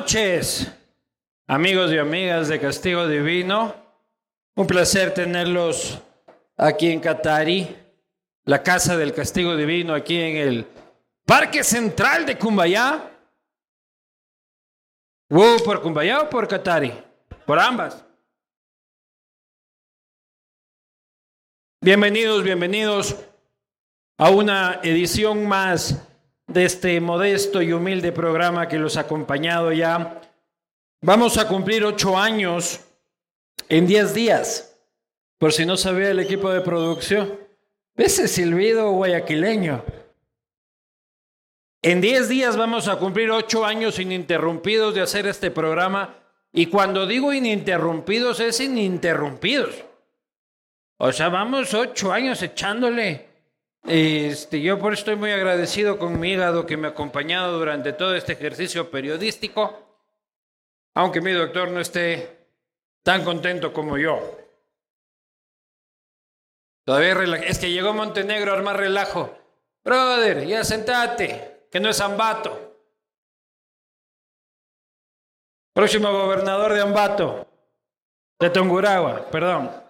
noches, amigos y amigas de Castigo Divino. Un placer tenerlos aquí en Catari, la Casa del Castigo Divino, aquí en el Parque Central de Cumbayá. Uh, ¿Por Cumbayá o por Catari? Por ambas. Bienvenidos, bienvenidos a una edición más de este modesto y humilde programa que los ha acompañado ya. Vamos a cumplir ocho años en diez días, por si no sabía el equipo de producción. Ese silbido guayaquileño. En diez días vamos a cumplir ocho años ininterrumpidos de hacer este programa. Y cuando digo ininterrumpidos, es ininterrumpidos. O sea, vamos ocho años echándole este, yo por estoy muy agradecido con mi hígado que me ha acompañado durante todo este ejercicio periodístico, aunque mi doctor no esté tan contento como yo. Todavía es que llegó Montenegro a armar relajo. Brother, ya sentate, que no es Ambato. Próximo gobernador de Ambato, de Tonguragua, perdón.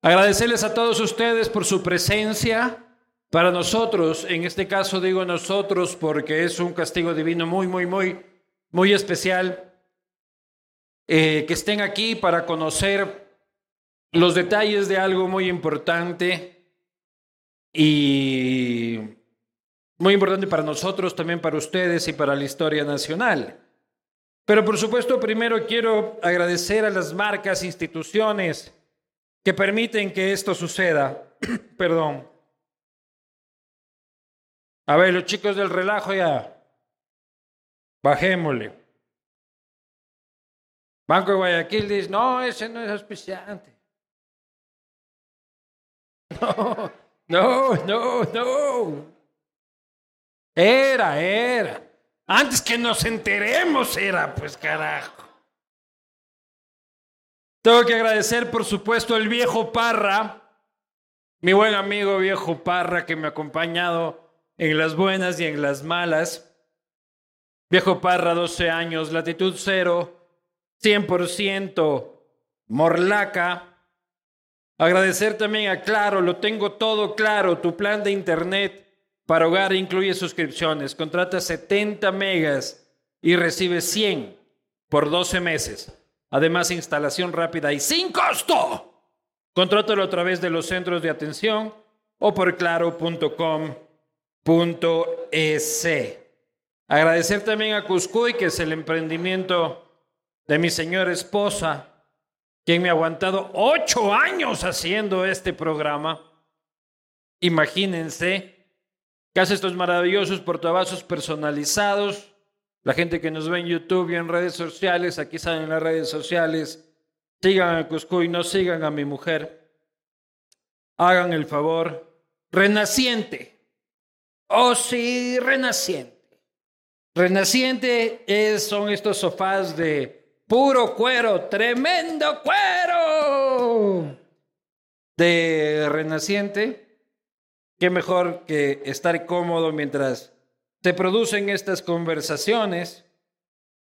Agradecerles a todos ustedes por su presencia. Para nosotros, en este caso digo nosotros porque es un castigo divino muy, muy, muy, muy especial. Eh, que estén aquí para conocer los detalles de algo muy importante y muy importante para nosotros, también para ustedes y para la historia nacional. Pero por supuesto, primero quiero agradecer a las marcas, instituciones, que permiten que esto suceda. Perdón. A ver, los chicos del relajo ya. Bajémosle. Banco de Guayaquil dice, no, ese no es auspiciante. No, no, no, no. Era, era. Antes que nos enteremos era, pues carajo. Tengo que agradecer, por supuesto, al viejo Parra, mi buen amigo viejo Parra, que me ha acompañado en las buenas y en las malas. Viejo Parra, 12 años, latitud cero, 100% morlaca. Agradecer también a Claro, lo tengo todo claro, tu plan de internet para hogar incluye suscripciones. Contrata 70 megas y recibe 100 por 12 meses. Además, instalación rápida y sin costo. Contrátalo a través de los centros de atención o por claro.com.es. Agradecer también a Cuscuy, que es el emprendimiento de mi señora esposa, quien me ha aguantado ocho años haciendo este programa. Imagínense que hace estos maravillosos portavasos personalizados la gente que nos ve en YouTube y en redes sociales, aquí salen las redes sociales, sigan a Cuscuy, no sigan a mi mujer. Hagan el favor. Renaciente. Oh, sí, renaciente. Renaciente es, son estos sofás de puro cuero, tremendo cuero. De renaciente. Qué mejor que estar cómodo mientras se producen estas conversaciones.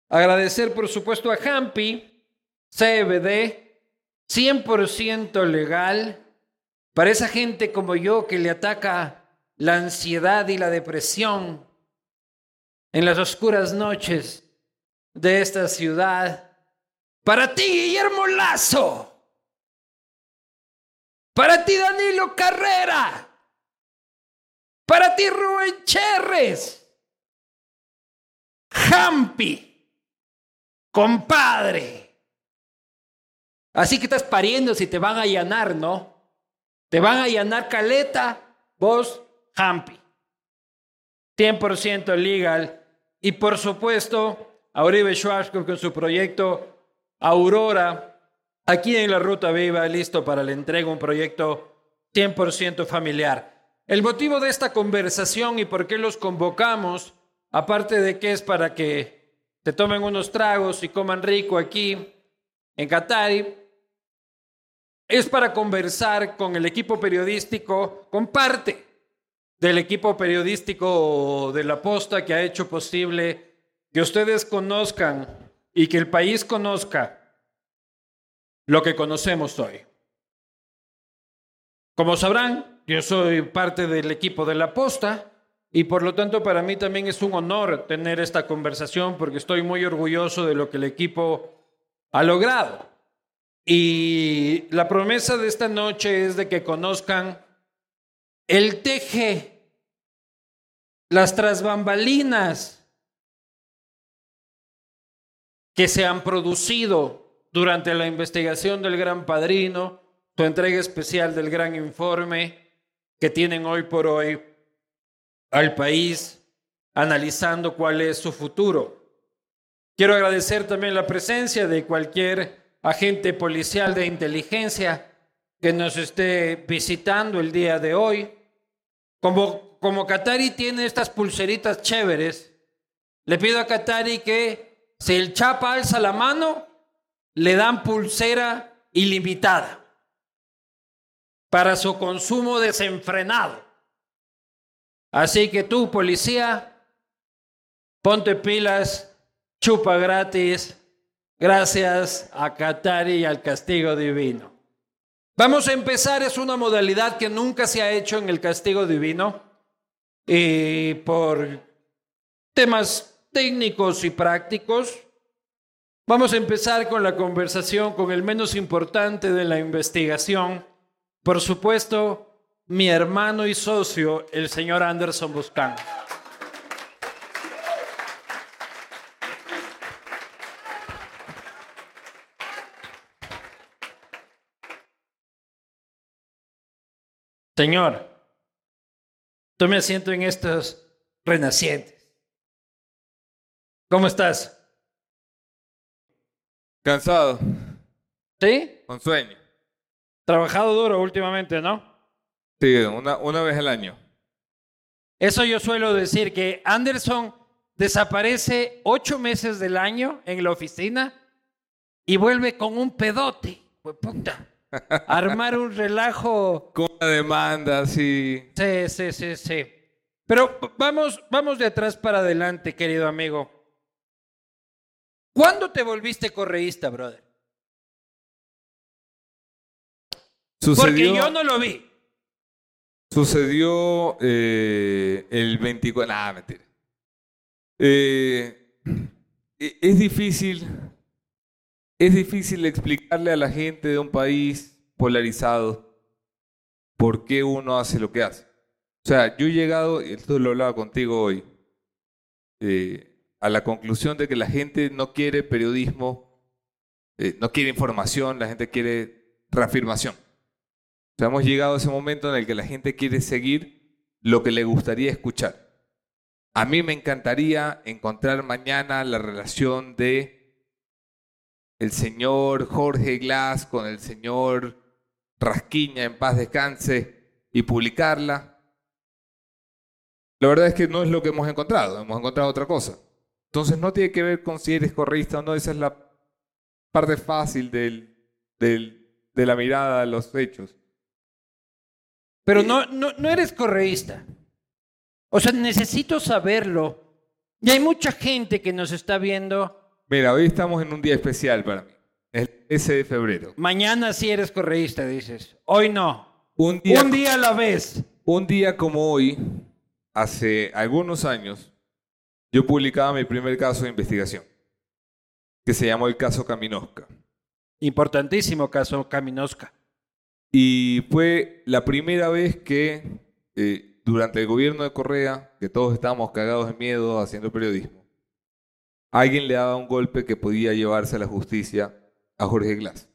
Agradecer, por supuesto, a Hampi, CBD, 100% legal, para esa gente como yo que le ataca la ansiedad y la depresión en las oscuras noches de esta ciudad. Para ti, Guillermo Lazo. Para ti, Danilo Carrera. Para ti, Rubén Cherres. Jampi. Compadre. Así que estás pariendo si te van a allanar, ¿no? Te van a allanar caleta, vos, Jampi. 100% legal. Y por supuesto, a Schwarzkopf con su proyecto Aurora, aquí en la Ruta Viva, listo para la entrega, un proyecto 100% familiar. El motivo de esta conversación y por qué los convocamos, aparte de que es para que se tomen unos tragos y coman rico aquí en Qatari, es para conversar con el equipo periodístico, con parte del equipo periodístico de La Posta que ha hecho posible que ustedes conozcan y que el país conozca lo que conocemos hoy. Como sabrán, yo soy parte del equipo de La Posta y por lo tanto para mí también es un honor tener esta conversación porque estoy muy orgulloso de lo que el equipo ha logrado. Y la promesa de esta noche es de que conozcan el teje, las trasbambalinas que se han producido durante la investigación del Gran Padrino, tu entrega especial del Gran Informe que tienen hoy por hoy al país, analizando cuál es su futuro. Quiero agradecer también la presencia de cualquier agente policial de inteligencia que nos esté visitando el día de hoy. Como, como Katari tiene estas pulseritas chéveres, le pido a Katari que si el chapa alza la mano, le dan pulsera ilimitada para su consumo desenfrenado. Así que tú, policía, ponte pilas, chupa gratis, gracias a Katari y al castigo divino. Vamos a empezar, es una modalidad que nunca se ha hecho en el castigo divino y por temas técnicos y prácticos. Vamos a empezar con la conversación con el menos importante de la investigación. Por supuesto, mi hermano y socio, el señor Anderson Buscán. Señor, tome asiento en estos renacientes. ¿Cómo estás? Cansado. ¿Sí? Con sueño. Trabajado duro últimamente, ¿no? Sí, una, una vez al año. Eso yo suelo decir, que Anderson desaparece ocho meses del año en la oficina y vuelve con un pedote. Pues puta. Armar un relajo. Con la demanda, sí. Sí, sí, sí, sí. Pero vamos, vamos de atrás para adelante, querido amigo. ¿Cuándo te volviste correísta, brother? Porque yo no lo vi. Sucedió eh, el 24. Nada, mentira. Eh, e, es difícil. Es difícil explicarle a la gente de un país polarizado por qué uno hace lo que hace. O sea, yo he llegado, y esto lo hablaba contigo hoy, eh, a la conclusión de que la gente no quiere periodismo, no quiere información, la gente quiere reafirmación. O sea, hemos llegado a ese momento en el que la gente quiere seguir lo que le gustaría escuchar. A mí me encantaría encontrar mañana la relación de el señor Jorge Glass con el señor Rasquiña en paz descanse y publicarla. La verdad es que no es lo que hemos encontrado, hemos encontrado otra cosa. Entonces no tiene que ver con si eres correísta o no, esa es la parte fácil de la mirada a los hechos. Pero no, no, no eres correísta. O sea, necesito saberlo. Y hay mucha gente que nos está viendo. Mira, hoy estamos en un día especial para mí. El ese de febrero. Mañana sí eres correísta, dices. Hoy no. Un día, un día a la vez. Un día como hoy, hace algunos años, yo publicaba mi primer caso de investigación, que se llamó el caso Caminosca. Importantísimo caso Caminosca. Y fue la primera vez que eh, durante el gobierno de Correa, que todos estábamos cagados de miedo haciendo periodismo, alguien le daba un golpe que podía llevarse a la justicia a Jorge Glass.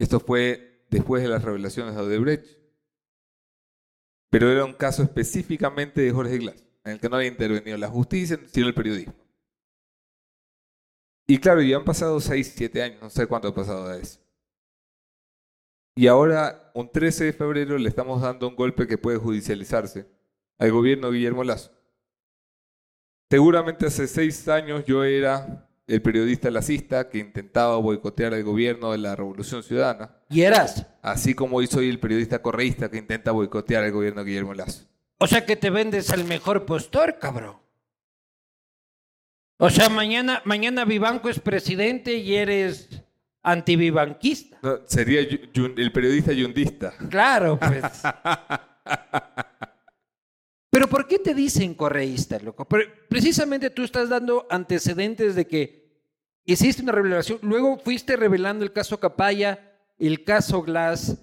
Esto fue después de las revelaciones de Odebrecht, pero era un caso específicamente de Jorge Glass, en el que no había intervenido la justicia, sino el periodismo. Y claro, ya han pasado 6, 7 años, no sé cuánto ha pasado de eso. Y ahora, un 13 de febrero, le estamos dando un golpe que puede judicializarse al gobierno de Guillermo Lazo. Seguramente hace seis años yo era el periodista lacista que intentaba boicotear el gobierno de la Revolución Ciudadana. ¿Y eras? Así como hoy soy el periodista correísta que intenta boicotear el gobierno de Guillermo Lazo. O sea que te vendes al mejor postor, cabrón. O sea, mañana, mañana Vivanco es presidente y eres antivivanquista. No, sería el periodista yundista. Claro, pues. Pero ¿por qué te dicen correísta, loco? Precisamente tú estás dando antecedentes de que hiciste una revelación, luego fuiste revelando el caso Capaya, el caso Glass.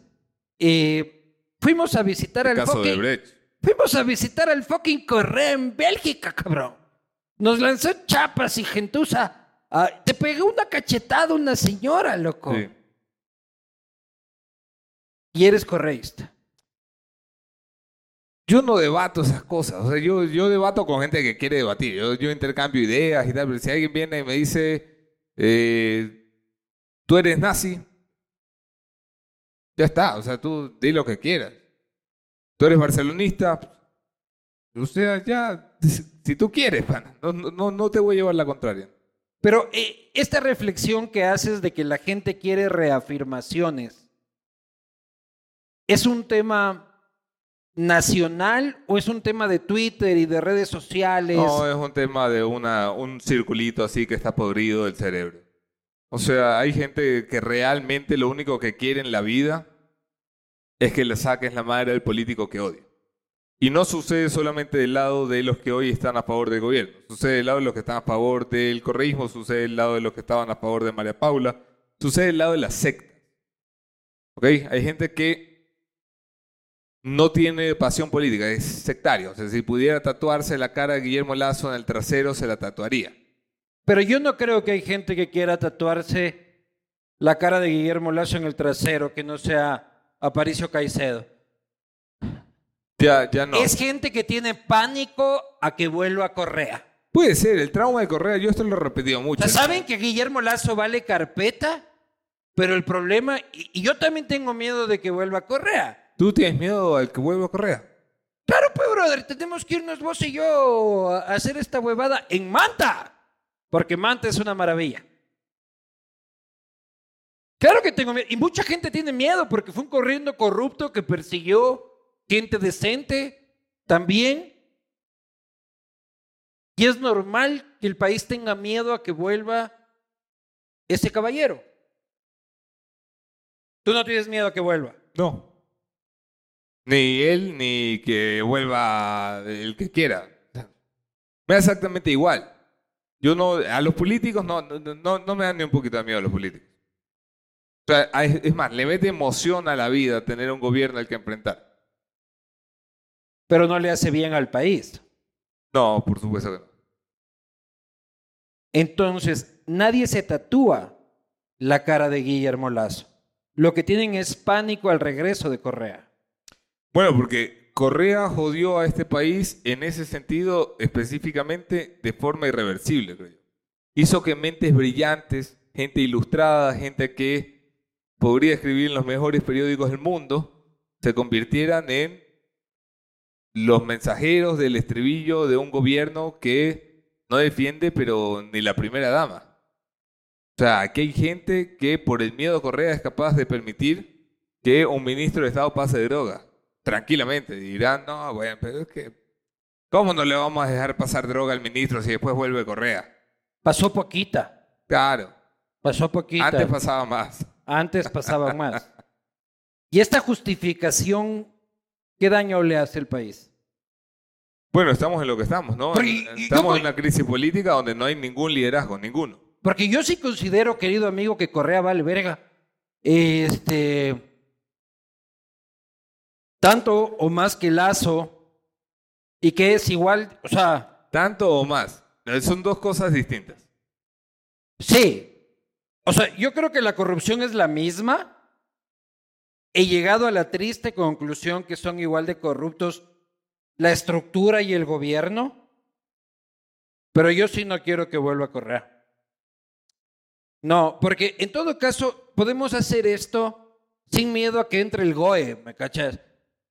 eh, fuimos a visitar El al caso de fucking- Brecht. Fuimos a visitar al fucking Correa en Bélgica, cabrón. Nos lanzó chapas y gentuza. Ah, te pegó una cachetada una señora, loco. Sí. Y eres correísta. Yo no debato esas cosas. O sea, yo, yo debato con gente que quiere debatir. Yo, yo intercambio ideas y tal. Pero si alguien viene y me dice, eh, tú eres nazi, ya está. O sea, tú di lo que quieras. Tú eres barcelonista. O sea, ya, si tú quieres, pana. No- no, no te voy a llevar la contraria. Pero eh, esta reflexión que haces de que la gente quiere reafirmaciones, ¿es un tema nacional o es un tema de Twitter y de redes sociales? No, es un tema de una, un circulito así que está podrido del cerebro. O sea, hay gente que realmente lo único que quiere en la vida es que le saques la madre al político que odia. Y no sucede solamente del lado de los que hoy están a favor del gobierno. Sucede del lado de los que están a favor del correísmo, sucede del lado de los que estaban a favor de María Paula, sucede del lado de la secta. ¿Ok? Hay gente que no tiene pasión política, es sectario. O sea, si pudiera tatuarse la cara de Guillermo Lazo en el trasero, se la tatuaría. Pero yo no creo que hay gente que quiera tatuarse la cara de Guillermo Lazo en el trasero, que no sea Aparicio Caicedo. Ya, ya no. Es gente que tiene pánico a que vuelva a Correa. Puede ser, el trauma de Correa, yo esto lo he repetido O mucho. sea, ¿saben que Guillermo Lazo vale carpeta? Pero el problema, y, y yo también tengo miedo de que vuelva a Correa. ¿Tú tienes miedo al que vuelva a Correa? Claro, pues, brother, tenemos que irnos vos y yo a a hacer esta huevada en Manta. Porque Manta es una maravilla. Claro que tengo miedo. Y mucha gente tiene miedo porque fue un corriendo corrupto que persiguió gente decente también. Y es normal que el país tenga miedo a que vuelva ese caballero. Tú no tienes miedo a que vuelva. No. Ni él, ni que vuelva el que quiera. Me da exactamente igual. Yo no, a los políticos no, no, no, no me dan ni un poquito de miedo a los políticos. O sea, es es más, le mete emoción a la vida tener un gobierno al que enfrentar. Pero no le hace bien al país. No, por supuesto que no. Entonces, nadie se tatúa la cara de Guillermo Lazo. Lo que tienen es pánico al regreso de Correa. Bueno, porque Correa jodió a este país en ese sentido específicamente de forma irreversible, creo yo. Hizo que mentes brillantes, gente ilustrada, gente que podría escribir en los mejores periódicos del mundo, se convirtieran en los mensajeros del estribillo de un gobierno que no defiende, pero ni la primera dama. O sea, aquí hay gente que por el miedo a Correa es capaz de permitir que un ministro de Estado pase droga. Tranquilamente. Dirán, no, bueno, pero es que... ¿Cómo no le vamos a dejar pasar droga al ministro si después vuelve Correa? Pasó poquita, Claro. pasó poquita. Antes pasaba más. Antes pasaba más. Y esta justificación, ¿qué daño le hace al país? Bueno, estamos en lo que estamos, ¿no? Estamos yo- en una crisis política donde no hay ningún liderazgo, ninguno. Porque yo sí considero, querido amigo, que Correa vale verga. Este. Tanto o más que Lazo. Y que es igual, o sea, Tanto o más. Eh, Son dos cosas distintas. Sí. O sea, yo creo que la corrupción es la misma. He llegado a la triste conclusión que son igual de corruptos la estructura y el gobierno. Pero yo sí no quiero que vuelva a correr. No, porque en todo caso podemos hacer esto sin miedo a que entre el GOE, ¿me cachas?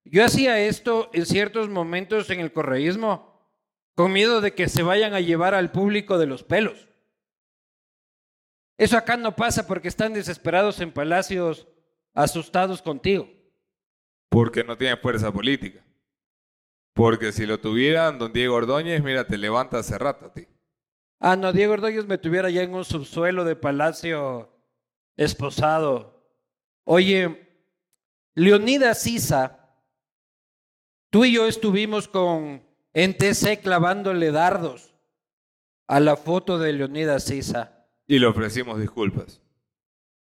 Yo hacía esto en ciertos momentos en el correísmo con miedo de que se vayan a llevar al público de los pelos. Eso acá no pasa porque están desesperados en palacios, asustados contigo. Porque no tiene fuerza política. Porque si lo tuvieran, don Diego Ordóñez, mira, te levanta hace rato a ti. Ah, no, Diego Ordóñez me tuviera ya en un subsuelo de palacio esposado. Oye, Leonidas Sisa, tú y yo estuvimos con en TC clavándole dardos a la foto de Leonidas Sisa. Y le ofrecimos disculpas.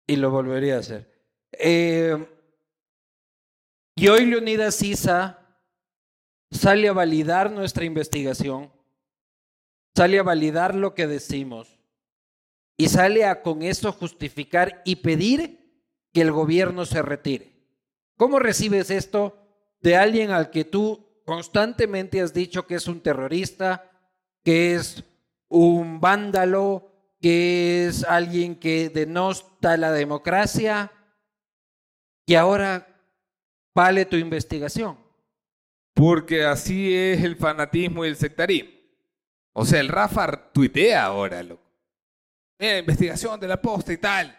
Y lo volvería a hacer. Eh, y hoy Leonidas Sisa sale a validar nuestra investigación, sale a validar lo que decimos y sale a con eso justificar y pedir que el gobierno se retire. ¿Cómo recibes esto de alguien al que tú constantemente has dicho que es un terrorista, que es un vándalo, que es alguien que denosta la democracia, y ahora vale tu investigación? Porque así es el fanatismo y el sectarismo. O sea, el Rafa tuitea ahora, loco. Eh, investigación de la posta y tal.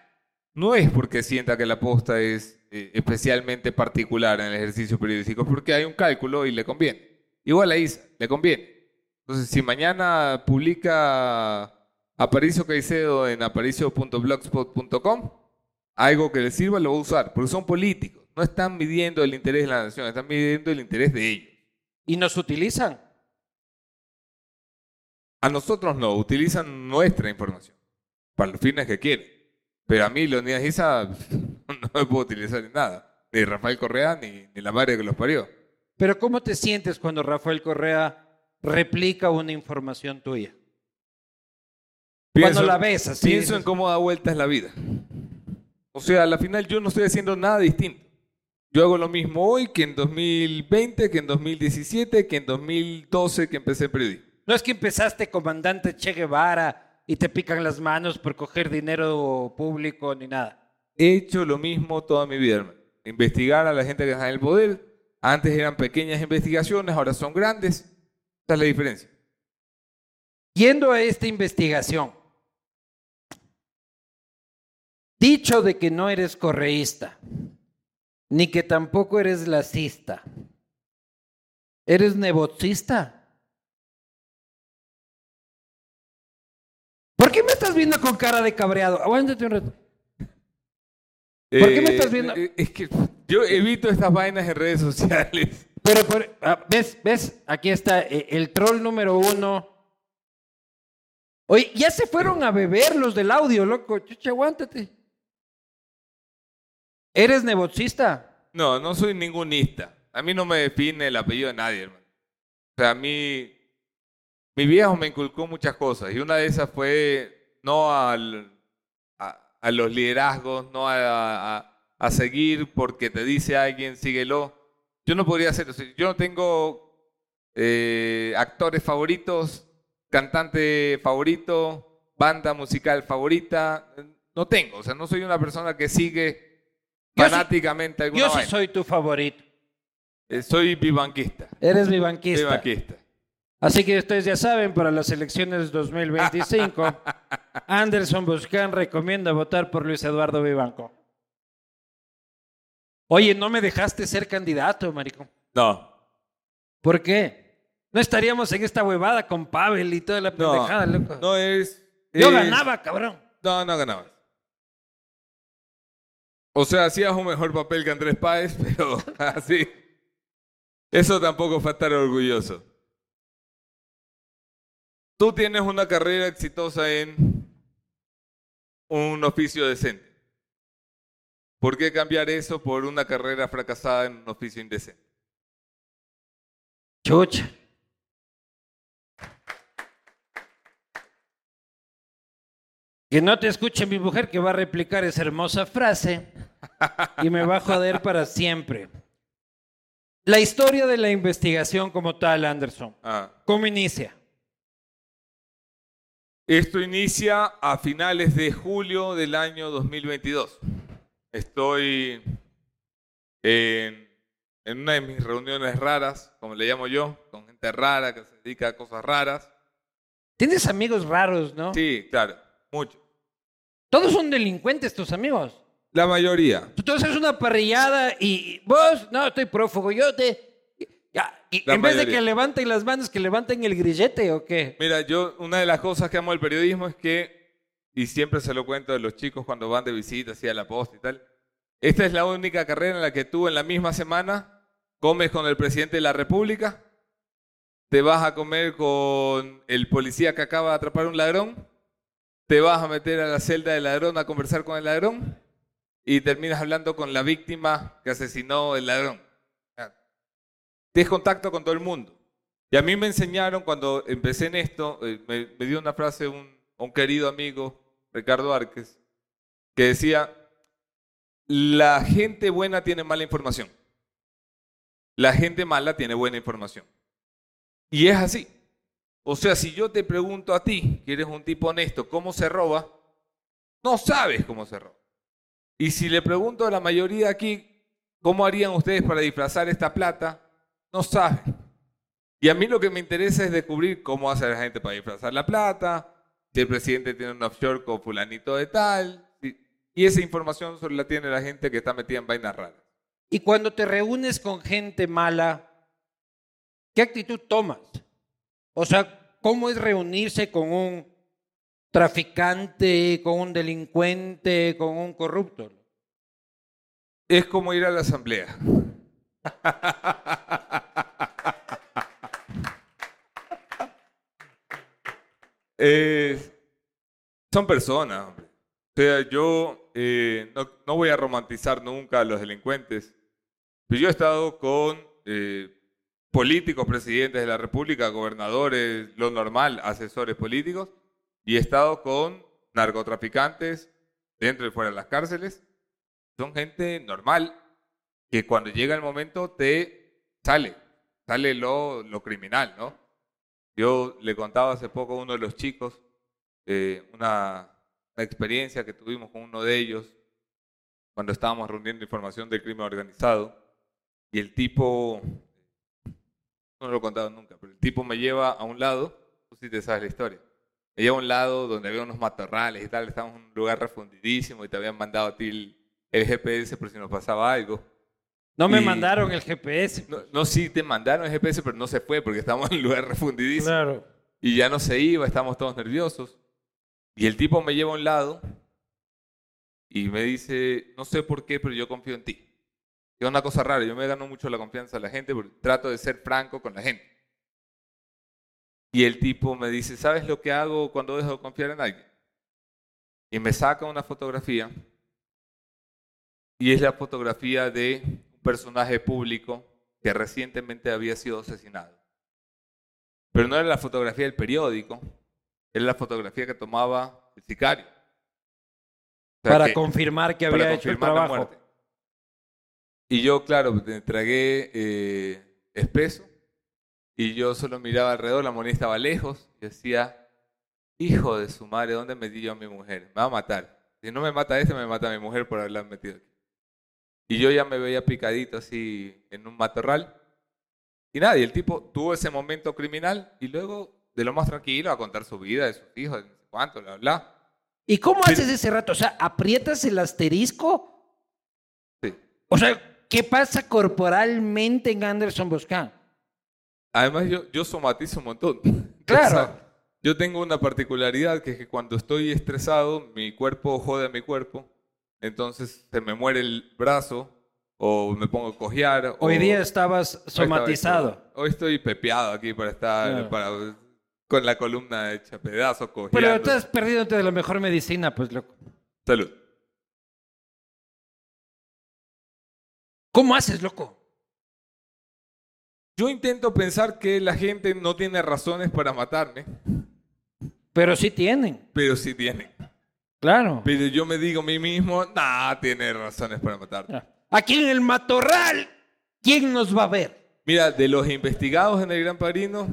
No es porque sienta que la posta es eh, especialmente particular en el ejercicio periodístico, es porque hay un cálculo y le conviene. Igual a Isa, le conviene. Entonces, si mañana publica Aparicio Caicedo en aparicio.blogspot.com, algo que le sirva lo va a usar, porque son políticos. No están midiendo el interés de la nación, están midiendo el interés de ellos. ¿Y nos utilizan? A nosotros no, utilizan nuestra información para los fines que quieren. Pero a mí, Leonidas Isa, no me puedo utilizar en nada. Ni Rafael Correa, ni, ni la madre que los parió. Pero ¿cómo te sientes cuando Rafael Correa replica una información tuya? cuando la ves así. Pienso en cómo da vueltas la vida. O sea, a la final yo no estoy haciendo nada distinto. Yo hago lo mismo hoy que en 2020, que en 2017, que en 2012 que empecé el periodismo. No es que empezaste comandante Che Guevara y te pican las manos por coger dinero público ni nada. He hecho lo mismo toda mi vida, hermano. Investigar a la gente que está en el poder. Antes eran pequeñas investigaciones, ahora son grandes. Esa es la diferencia. Yendo a esta investigación, dicho de que no eres correísta, ni que tampoco eres lacista. ¿Eres nebotista? ¿Por qué me estás viendo con cara de cabreado? Aguántate un rato. ¿Por qué me estás viendo? Eh, es que yo evito estas vainas en redes sociales. Pero, ah, ¿ves? ¿Ves? Aquí está eh, el troll número uno. Oye, ya se fueron a beber los del audio, loco. Chucha, aguántate. ¿Eres nebocista? No, no soy ningunista. A mí no me define el apellido de nadie, hermano. O sea, a mí, mi viejo me inculcó muchas cosas y una de esas fue no al, a, los liderazgos, no a, seguir porque te dice alguien, síguelo. Yo no podría hacer. Yo no tengo eh, actores favoritos, cantante favorito, banda musical favorita. No tengo. O sea, no soy una persona que sigue fanáticamente alguna Yo sí soy tu favorito. Eh, soy vivanquista. Eres vivanquista. Vivanquista. Así que ustedes ya saben, para las elecciones 2025, Anderson Buscán recomienda votar por Luis Eduardo Vivanco. Oye, no me dejaste ser candidato, marico. No. ¿Por qué? No estaríamos en esta huevada con Pavel y toda la pendejada, loco. No es. Yo ganaba, cabrón. No, no ganabas. O sea, hacías un mejor papel que Andrés Páez, pero así. Eso tampoco fue estar orgulloso. Tú tienes una carrera exitosa en un oficio decente. ¿Por qué cambiar eso por una carrera fracasada en un oficio indecente? Chucha. Que no te escuche mi mujer que va a replicar esa hermosa frase y me va a joder para siempre. La historia de la investigación como tal, Anderson. Ah. ¿Cómo inicia? Esto inicia a finales de julio del año 2022. Estoy en en una de mis reuniones raras, como le llamo yo, con gente rara que se dedica a cosas raras. Tienes amigos raros, ¿no? Sí, claro, mucho. Todos son delincuentes tus amigos. La mayoría. Tú haces una parrillada y vos, no, estoy prófugo, yo te... Ya, y La en vez de que levanten las manos, que levanten el grillete o qué. Mira, yo una de las cosas que amo del periodismo es que, y siempre se lo cuento a los chicos cuando van de visita, así a la posta y tal, esta es la única carrera en la que tú en la misma semana comes con el presidente de la República, te vas a comer con el policía que acaba de atrapar un ladrón, te vas a meter a la celda del ladrón a conversar con el ladrón y terminas hablando con la víctima que asesinó el ladrón. Tienes contacto con todo el mundo. Y a mí me enseñaron cuando empecé en esto, eh, me, me dio una frase un, un querido amigo, Ricardo Arques, que decía, la gente buena tiene mala información. La gente mala tiene buena información. Y es así. O sea, si yo te pregunto a ti, que eres un tipo honesto, ¿cómo se roba? No sabes cómo se roba. Y si le pregunto a la mayoría aquí, ¿cómo harían ustedes para disfrazar esta plata? No saben. Y a mí lo que me interesa es descubrir cómo hace la gente para disfrazar la plata, si el presidente tiene un offshore con fulanito de tal. Y esa información solo la tiene la gente que está metida en vainas raras. Y cuando te reúnes con gente mala, ¿qué actitud tomas? O sea, ¿cómo es reunirse con un traficante, con un delincuente, con un corrupto? Es como ir a la asamblea. Son personas. O sea, yo eh, no, voy a romantizar nunca a los delincuentes. Pero yo he estado con eh, políticos, presidentes de la República, gobernadores, lo normal, asesores políticos, y he estado con narcotraficantes dentro y fuera de las cárceles. Son gente normal que cuando llega el momento te sale, sale lo, lo criminal, ¿no? Yo le contaba hace poco a uno de los chicos eh, una, una experiencia que tuvimos con uno de ellos cuando estábamos reuniendo información del crimen organizado y el tipo, no lo he contado nunca, pero el tipo me lleva a un lado, tú sí te sabes la historia, me lleva a un lado donde había unos matorrales y tal, estábamos en un lugar refundidísimo y te habían mandado a ti el, el GPS por si nos pasaba algo. No me Y- mandaron el GPS. No, no, sí te mandaron el GPS, pero no se fue porque estábamos en un lugar refundidísimo. Claro. Y ya no se iba, estábamos todos nerviosos. Y el tipo me lleva a un lado y me dice, no sé por qué, pero yo confío en ti. Es una cosa rara, yo me gano mucho la confianza de la gente porque trato de ser franco con la gente. Y el tipo me dice, ¿sabes lo que hago cuando dejo de confiar en alguien? Y me saca una fotografía y es la fotografía de un personaje público que recientemente había sido asesinado. Pero no era la fotografía del periódico, era la fotografía que tomaba el sicario. O sea, Para que- confirmar que había hecho el confirmar la trabajo. muerte. Y yo, claro, tragué eh, espeso y yo solo miraba alrededor, la moneda estaba lejos y decía, hijo de su madre, ¿dónde metí yo a mi mujer? Me va a matar. Si no me mata este, me mata a mi mujer por haberla metido aquí. Y yo ya me veía picadito así en un matorral. Y nada, y el tipo tuvo ese momento criminal y luego, de lo más tranquilo, a contar su vida, de sus hijos, de no sé cuánto, bla, bla. ¿Y cómo Pero- haces ese rato? O sea, ¿aprietas el asterisco? Sí. O sea, ¿qué pasa corporalmente en Anderson Boscan? Además, yo, yo somatizo un montón. Claro. O sea, yo tengo una particularidad que es que cuando estoy estresado, mi cuerpo jode a mi cuerpo. Entonces se me muere el brazo o me pongo a cojear. Hoy o- día estabas hoy estaba somatizado. Hoy estoy pepeado aquí para estar Claro. para, con la columna hecha pedazos, Pero cojeando. estás perdiéndote de la mejor medicina, pues loco. Salud. ¿Cómo haces, loco? Yo intento pensar que la gente no tiene razones para matarme, Pero sí tienen, pero sí tiene. claro. Pero yo me digo a mí mismo, nah, tiene razones para matarme. Aquí en el matorral, ¿quién nos va a ver? Mira, de los investigados en el Gran Padrino,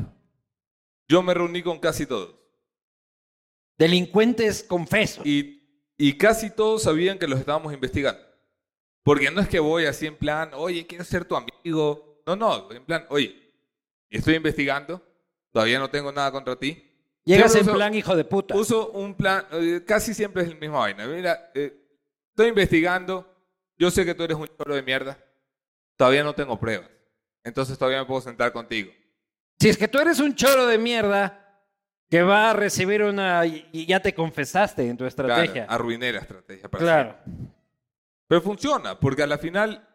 yo me reuní con casi todos. Delincuentes confesos. Y, y casi todos sabían que los estábamos investigando. Porque no es que voy así en plan, oye, quiero ser tu amigo. No, no, en plan, oye, estoy investigando, todavía no tengo nada contra ti. Llegas Siempre en uso- plan hijo de puta. Uso un plan, eh, casi siempre es el mismo vaina. Mira, eh, estoy investigando, yo sé que tú eres un choro de mierda, todavía no tengo pruebas. Entonces todavía me puedo sentar contigo. Si es que tú eres un choro de mierda que va a recibir una... y ya te confesaste en tu estrategia. Claro, arruiné la estrategia. para Claro. Pero funciona, porque a la final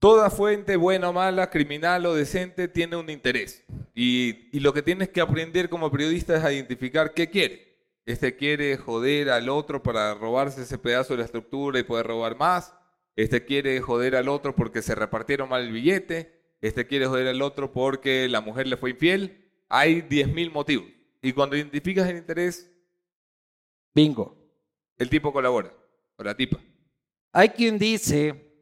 toda fuente, buena o mala, criminal o decente, tiene un interés. Y, y lo que tienes que aprender como periodista es a identificar qué quiere. Este quiere joder al otro para robarse ese pedazo de la estructura y poder robar más. Este quiere joder al otro porque se repartieron mal el billete. Este quiere joder al otro porque la mujer le fue infiel. Hay 10.000 motivos. Y cuando identificas el interés, Bingo. el tipo colabora. O la tipa. Hay quien dice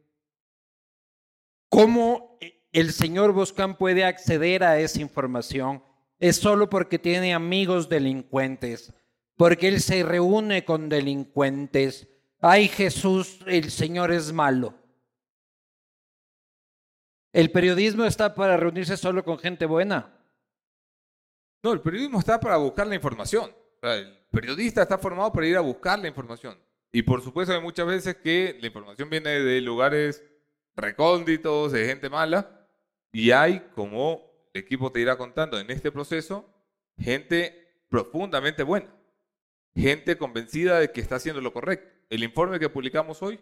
cómo el señor Boscan puede acceder a esa información es solo porque tiene amigos delincuentes, porque él se reúne con delincuentes. Ay Jesús, el Señor es malo. El periodismo está para reunirse solo con gente buena. No, el periodismo está para buscar la información. O sea, el periodista está formado para ir a buscar la información. Y por supuesto hay muchas veces que la información viene de lugares recónditos, de gente mala, y hay, como el equipo te irá contando en este proceso, gente profundamente buena, gente convencida de que está haciendo lo correcto. El informe que publicamos hoy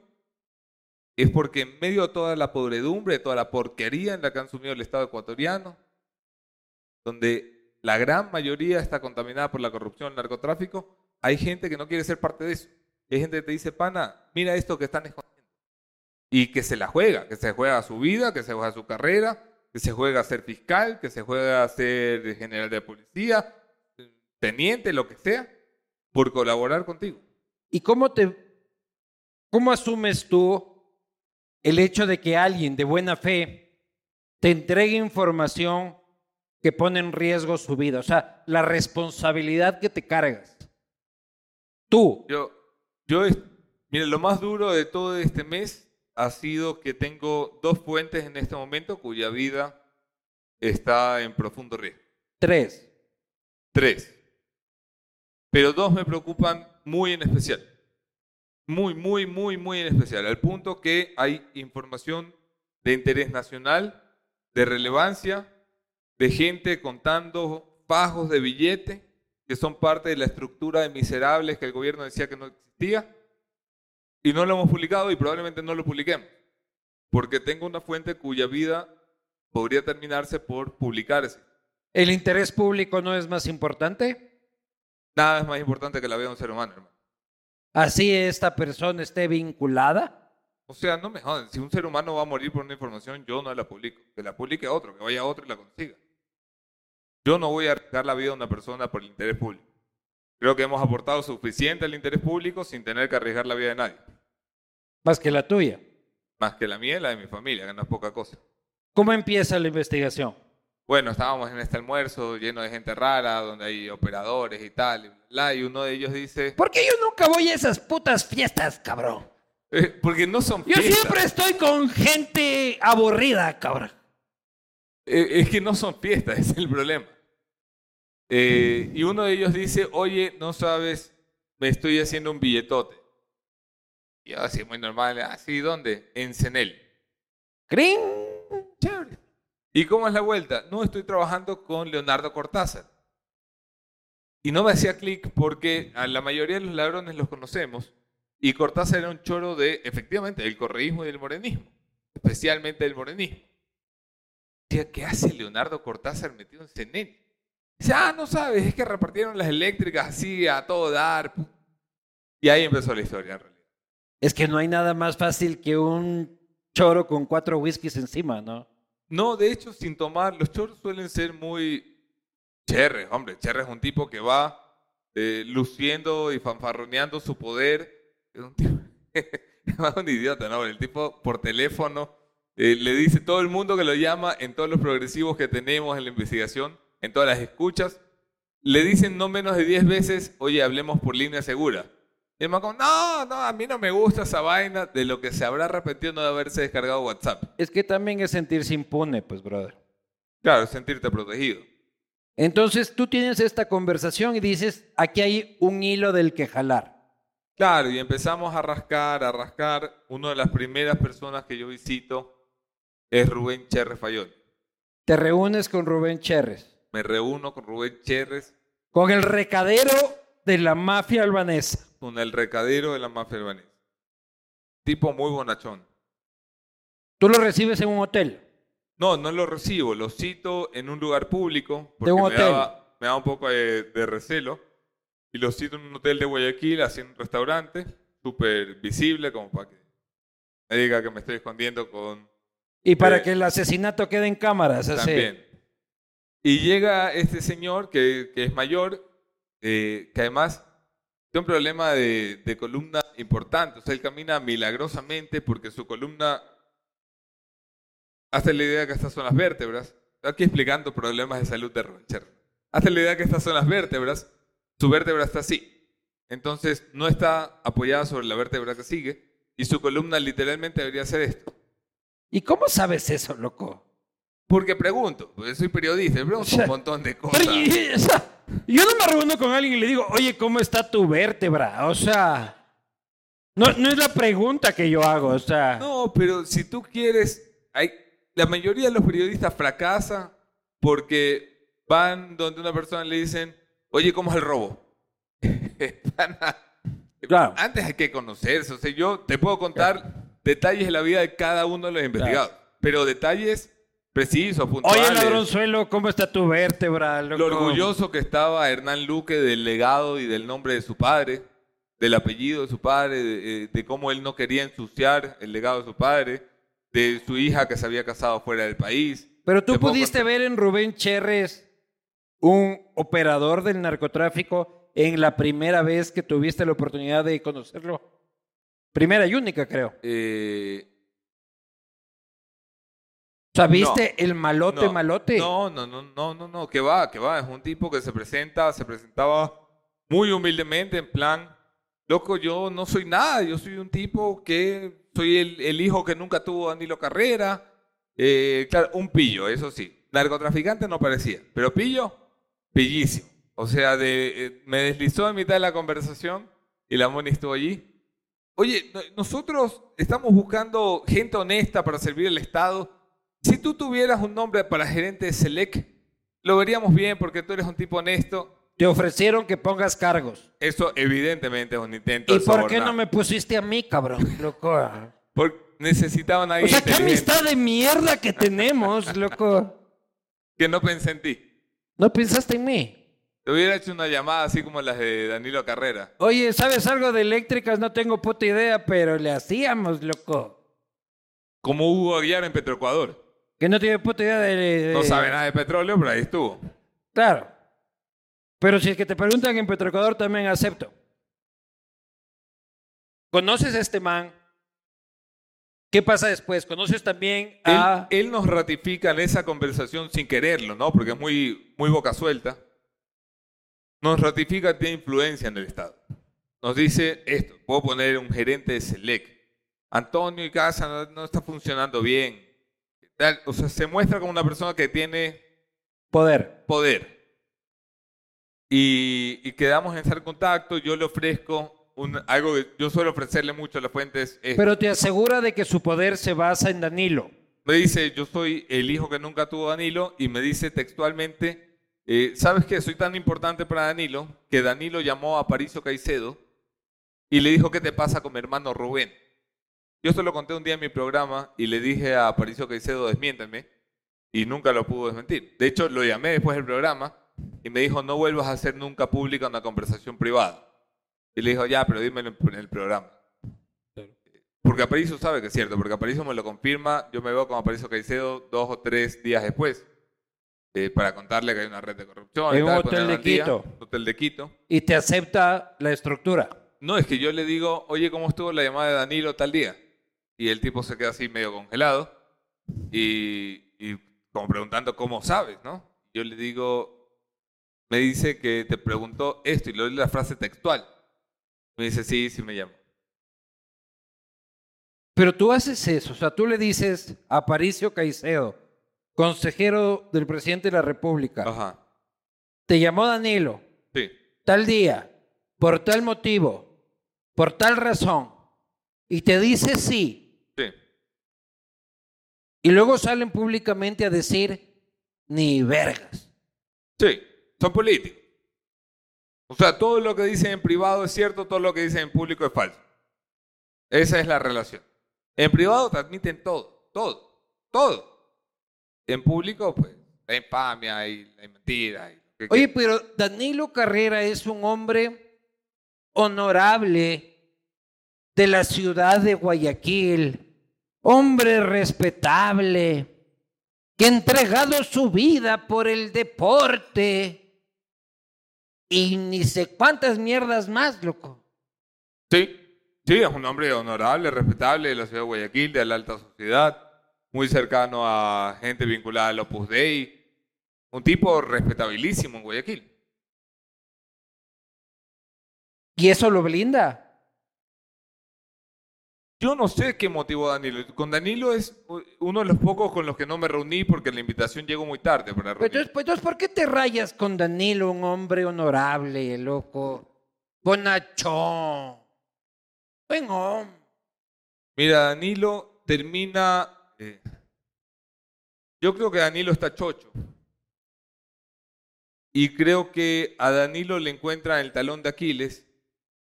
es porque en medio de toda la podredumbre, toda la porquería en la que han sumido el Estado ecuatoriano, donde la gran mayoría está contaminada por la corrupción, el narcotráfico, hay gente que no quiere ser parte de eso. Hay gente que te dice, pana, mira esto que están escondiendo. Y que se la juega, que se juega su vida, que se juega su carrera, que se juega a ser fiscal, que se juega a ser general de policía, teniente, lo que sea, por colaborar contigo. ¿Y cómo te cómo asumes tú el hecho de que alguien de buena fe te entregue información que pone en riesgo su vida? O sea, la responsabilidad que te cargas. Tú, Yo, yo, mire, lo más duro de todo este mes ha sido que tengo dos fuentes en este momento cuya vida está en profundo riesgo. tres. Tres. Pero dos me preocupan muy en especial. Muy, muy, muy, muy en especial. Al punto que hay información de interés nacional, de relevancia, de gente contando fajos de billete que son parte de la estructura de miserables que el gobierno decía que no existía. Y no lo hemos publicado y probablemente no lo publiquemos. Porque tengo una fuente cuya vida podría terminarse por publicarse. ¿El interés público no es más importante? Nada es más importante que la vida de un ser humano, hermano. Así esta persona esté vinculada. O sea, no me joden. Si un ser humano va a morir por una información, yo no la publico. Que la publique otro, que vaya otro y la consiga. Yo no voy a arriesgar la vida de una persona por el interés público. Creo que hemos aportado suficiente al interés público sin tener que arriesgar la vida de nadie. Más que la tuya. Más que la mía y la de mi familia, que no es poca cosa. ¿Cómo empieza la investigación? Bueno, estábamos en este almuerzo lleno de gente rara, donde hay operadores y tal, y, bla, y uno de ellos dice, ¿Por qué yo nunca voy a esas putas fiestas, cabrón? "Eh, porque no son Yo fiestas". siempre estoy con gente aburrida, cabrón. Eh, es que no son fiestas, es el problema. Eh, y uno de ellos dice, oye, no sabes, me estoy haciendo un billetote. Y yo así, muy normal, así, ¿dónde? En Cenel. ¡Crin! Chévere. ¿Y cómo es la vuelta? No, estoy trabajando con Leonardo Cortázar. Y no me hacía clic porque a la mayoría de los ladrones los conocemos. Y Cortázar era un choro de, efectivamente, del correísmo y del morenismo. Especialmente del morenismo. ¿qué hace Leonardo Cortázar metido en Cenel? Dice, ah, no sabes, es que repartieron las eléctricas así a todo dar. pu". Y ahí empezó la historia, en realidad. Es que no hay nada más fácil que un choro con cuatro whiskies encima, ¿no? No, de hecho, sin tomar, los choros suelen ser muy cherres, hombre. Cherre es un tipo que va eh, luciendo y fanfarroneando su poder. Es un tipo, es un idiota, ¿no? El tipo por teléfono eh, le dice todo el mundo que lo llama en todos los progresivos que tenemos en la investigación, en todas las escuchas, le dicen no menos de 10 veces, oye, hablemos por línea segura. Y el como, no, no, a mí no me gusta esa vaina de lo que se habrá arrepentido no de haberse descargado WhatsApp. Es que también es sentirse impune, pues, brother. Claro, sentirte protegido. Entonces tú tienes esta conversación y dices, aquí hay un hilo del que jalar. Claro, y empezamos a rascar, a rascar. Una de las primeras personas que yo visito es Rubén Cherres Fayol. Te reúnes con Rubén Cherres. Me reúno con Rubén Cherres. Con el recadero de la mafia albanesa. Con el recadero de la mafia albanesa. Tipo muy bonachón. ¿Tú lo recibes en un hotel? No, no lo recibo. Lo cito en un lugar público. ¿De un me hotel? daba- me da un poco de, de recelo. Y lo cito en un hotel de Guayaquil, así en un restaurante. Súper visible, como para que me diga que me estoy escondiendo con Y para Eh, que el asesinato quede en cámaras, así. Y llega este señor que, es mayor, eh, que además tiene un problema de, de columna importante. O sea, él camina milagrosamente porque su columna hace la idea que estas son las vértebras. Estoy aquí explicando problemas de salud de Rocher. Hace la idea que estas son las vértebras. Su vértebra está así. Entonces no está apoyada sobre la vértebra que sigue. Y su columna literalmente debería ser esto. ¿Y cómo sabes eso, loco? Porque pregunto, porque soy periodista, y pregunto un montón de cosas. Pero, y- o sea, yo no me reúno con alguien y le digo, oye, ¿cómo está tu vértebra? O sea, no, no es la pregunta que yo hago, o sea. No, pero si tú quieres, hay, la mayoría de los periodistas fracasan porque van donde una persona le dicen, oye, ¿cómo es el robo? Claro. Antes hay que conocerse, o sea, yo te puedo contar detalles de la vida de cada uno de los investigados, pero detalles precisos, puntuales. Oye, ladronzuelo, ¿cómo está tu vértebra, loco? Lo orgulloso que estaba Hernán Luque del legado y del nombre de su padre, del apellido de su padre, de, eh, de cómo él no quería ensuciar el legado de su padre, de su hija que se había casado fuera del país. Pero tú Te pudiste ver en Rubén Cherres un operador del narcotráfico en la primera vez que tuviste la oportunidad de conocerlo. Primera y única, creo. Eh, sea, ¿viste el malote no, malote? No, no, no, no, no, no, que va, que va. Es un tipo que se presenta, se presentaba muy humildemente, en plan, loco, yo no soy nada, yo soy un tipo que soy el, el hijo que nunca tuvo Danilo Carrera. Eh, claro, un pillo, eso sí. Narcotraficante no parecía, pero pillo, pillísimo. O sea, de, eh, me deslizó en mitad de la conversación y la Moni estuvo allí. Oye, no- nosotros estamos buscando gente honesta para servir al Estado. Si tú tuvieras un nombre para gerente de Selec, lo veríamos bien porque tú eres un tipo honesto. Te ofrecieron que pongas cargos. Eso evidentemente es un intento ¿Y de por qué sobornar. no me pusiste a mí, cabrón? Loco. Porque necesitaban a O alguien sea, qué inteligente amistad de mierda que tenemos, loco. que no pensé en ti. ¿No pensaste en mí? Te hubiera hecho una llamada así como las de Danilo Carrera. Oye, ¿sabes algo de eléctricas? No tengo puta idea, pero le hacíamos, loco. Como Hugo Aguiar en Petroecuador. Que no tiene puta idea de... de- No sabe nada de petróleo, pero ahí estuvo. Claro. Pero si es que te preguntan en Petroecuador, también acepto. ¿Conoces a este man? ¿Qué pasa después? ¿Conoces también Él, a... él nos ratifica en esa conversación sin quererlo, ¿no? Porque es muy, muy boca suelta. Nos ratifica que tiene influencia en el Estado. Nos dice esto, puedo poner un gerente de Selec. Antonio y Casa no, no está funcionando bien. O sea, se muestra como una persona que tiene Poder. poder. Y, y quedamos en hacer contacto. Yo le ofrezco un- algo que yo suelo ofrecerle mucho a las fuentes. es- Pero te asegura de que su poder se basa en Danilo. Me dice, yo soy el hijo que nunca tuvo Danilo y me dice textualmente, eh, ¿sabes qué? Soy tan importante para Danilo que Danilo llamó a Pariso Caicedo y le dijo, ¿qué te pasa con mi hermano Rubén? Yo esto lo conté un día en mi programa y le dije a Pariso Caicedo, desmiénteme, y nunca lo pudo desmentir. De hecho, lo llamé después del programa y me dijo, no vuelvas a hacer nunca pública una conversación privada. Y le dijo, ya, pero dímelo en el programa. Porque Aparicio sabe que es cierto, porque Aparicio me lo confirma. Yo me veo con Aparicio Caicedo dos o tres días después eh, para contarle que hay una red de corrupción. En un tal, hotel de día. Hotel de Quito. Y te acepta la estructura. No, es que yo le digo, oye, ¿cómo estuvo la llamada de Danilo tal día? Y el tipo se queda así medio congelado y, y como preguntando cómo sabes, ¿no? Yo le digo, me dice que te preguntó esto y le doy la frase textual. Me dice, sí, sí me llamo. Pero tú haces eso, o sea, tú le dices a Aparicio Caicedo, consejero del presidente de la República, Ajá. te llamó Danilo, Sí. tal día, por tal motivo, por tal razón, y te dice sí, Sí. Y luego salen públicamente a decir ni vergas. Sí. Son políticos. O sea, todo lo que dicen en privado es cierto, todo lo que dicen en público es falso. Esa es la relación. En privado te admiten todo, todo, todo. En público, pues, la infamia y la mentira. y lo que Oye, pero Danilo Carrera es un hombre honorable de la ciudad de Guayaquil, hombre respetable, que ha entregado su vida por el deporte y ni sé cuántas mierdas más, loco. Sí, sí, es un hombre honorable, respetable de la ciudad de Guayaquil, de la alta sociedad, muy cercano a gente vinculada al Opus Dei, un tipo respetabilísimo en Guayaquil. Y eso lo blinda. Yo no sé qué motivó Danilo. Con Danilo es uno de los pocos con los que no me reuní porque la invitación llegó muy tarde para Pues entonces, pues entonces, ¿por qué te rayas con Danilo, un hombre honorable, loco? Bonachón. Buen hombre. Mira, Danilo termina... eh, yo creo que Danilo está chocho. Y creo que a Danilo le encuentran el talón de Aquiles,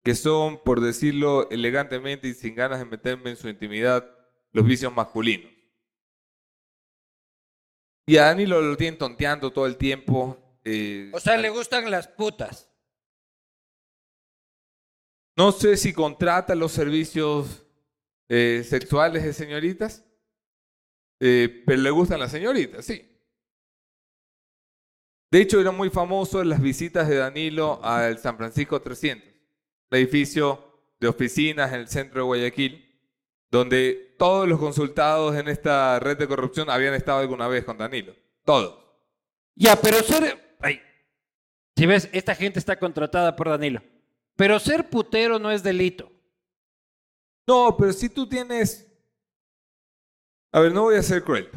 que son, por decirlo elegantemente y sin ganas de meterme en su intimidad, los vicios masculinos. Y a Danilo lo tienen tonteando todo el tiempo. eh, O sea, le gustan las putas. No sé si contrata los servicios eh, sexuales de señoritas, eh, pero le gustan las señoritas, sí. De hecho, eran muy famosos las visitas de Danilo al San Francisco 300, un edificio de oficinas en el centro de Guayaquil, donde todos los consultados en esta red de corrupción habían estado alguna vez con Danilo. Todos. Ya, pero ser... Ay. Si ves, esta gente está contratada por Danilo. Pero ser putero no es delito. No, pero si tú tienes... A ver, no voy a ser cruel.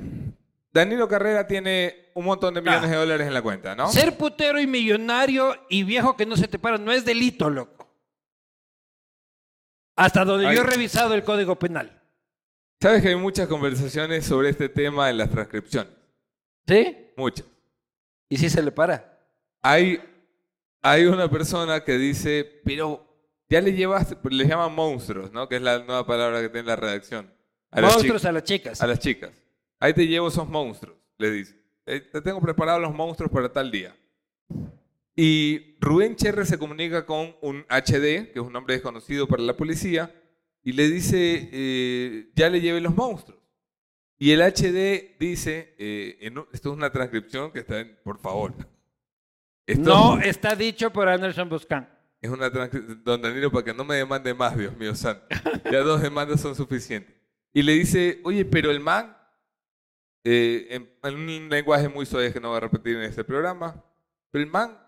Danilo Carrera tiene un montón de millones Ah. de dólares en la cuenta, ¿no? Ser putero y millonario y viejo que no se te para no es delito, loco. Hasta donde Ay. yo he revisado el Código Penal. Sabes que hay muchas conversaciones sobre este tema en las transcripciones. ¿Sí? Muchas. ¿Y si se le para? Hay, hay una persona que dice, pero ya le llevaste, le llaman monstruos, ¿no? Que es la nueva palabra que tiene la redacción. A las Monstruos chicas- a las chicas. a las chicas. Ahí te llevo esos monstruos, le dice. Eh, Te tengo preparados los monstruos para tal día. Y Rubén Cherre se comunica con un HD, que es un nombre desconocido para la policía, y le dice, eh, ya le llevé los monstruos. Y el HD dice, eh, en esto es una transcripción que está en, por favor. Esto No está dicho por Anderson Buscán. es una transcripción, don Danilo, para que no me demande más, Dios mío santo. Ya dos demandas son suficientes. Y le dice, oye, pero el man, eh, en, en un lenguaje muy suave que no voy a repetir en este programa, pero el man,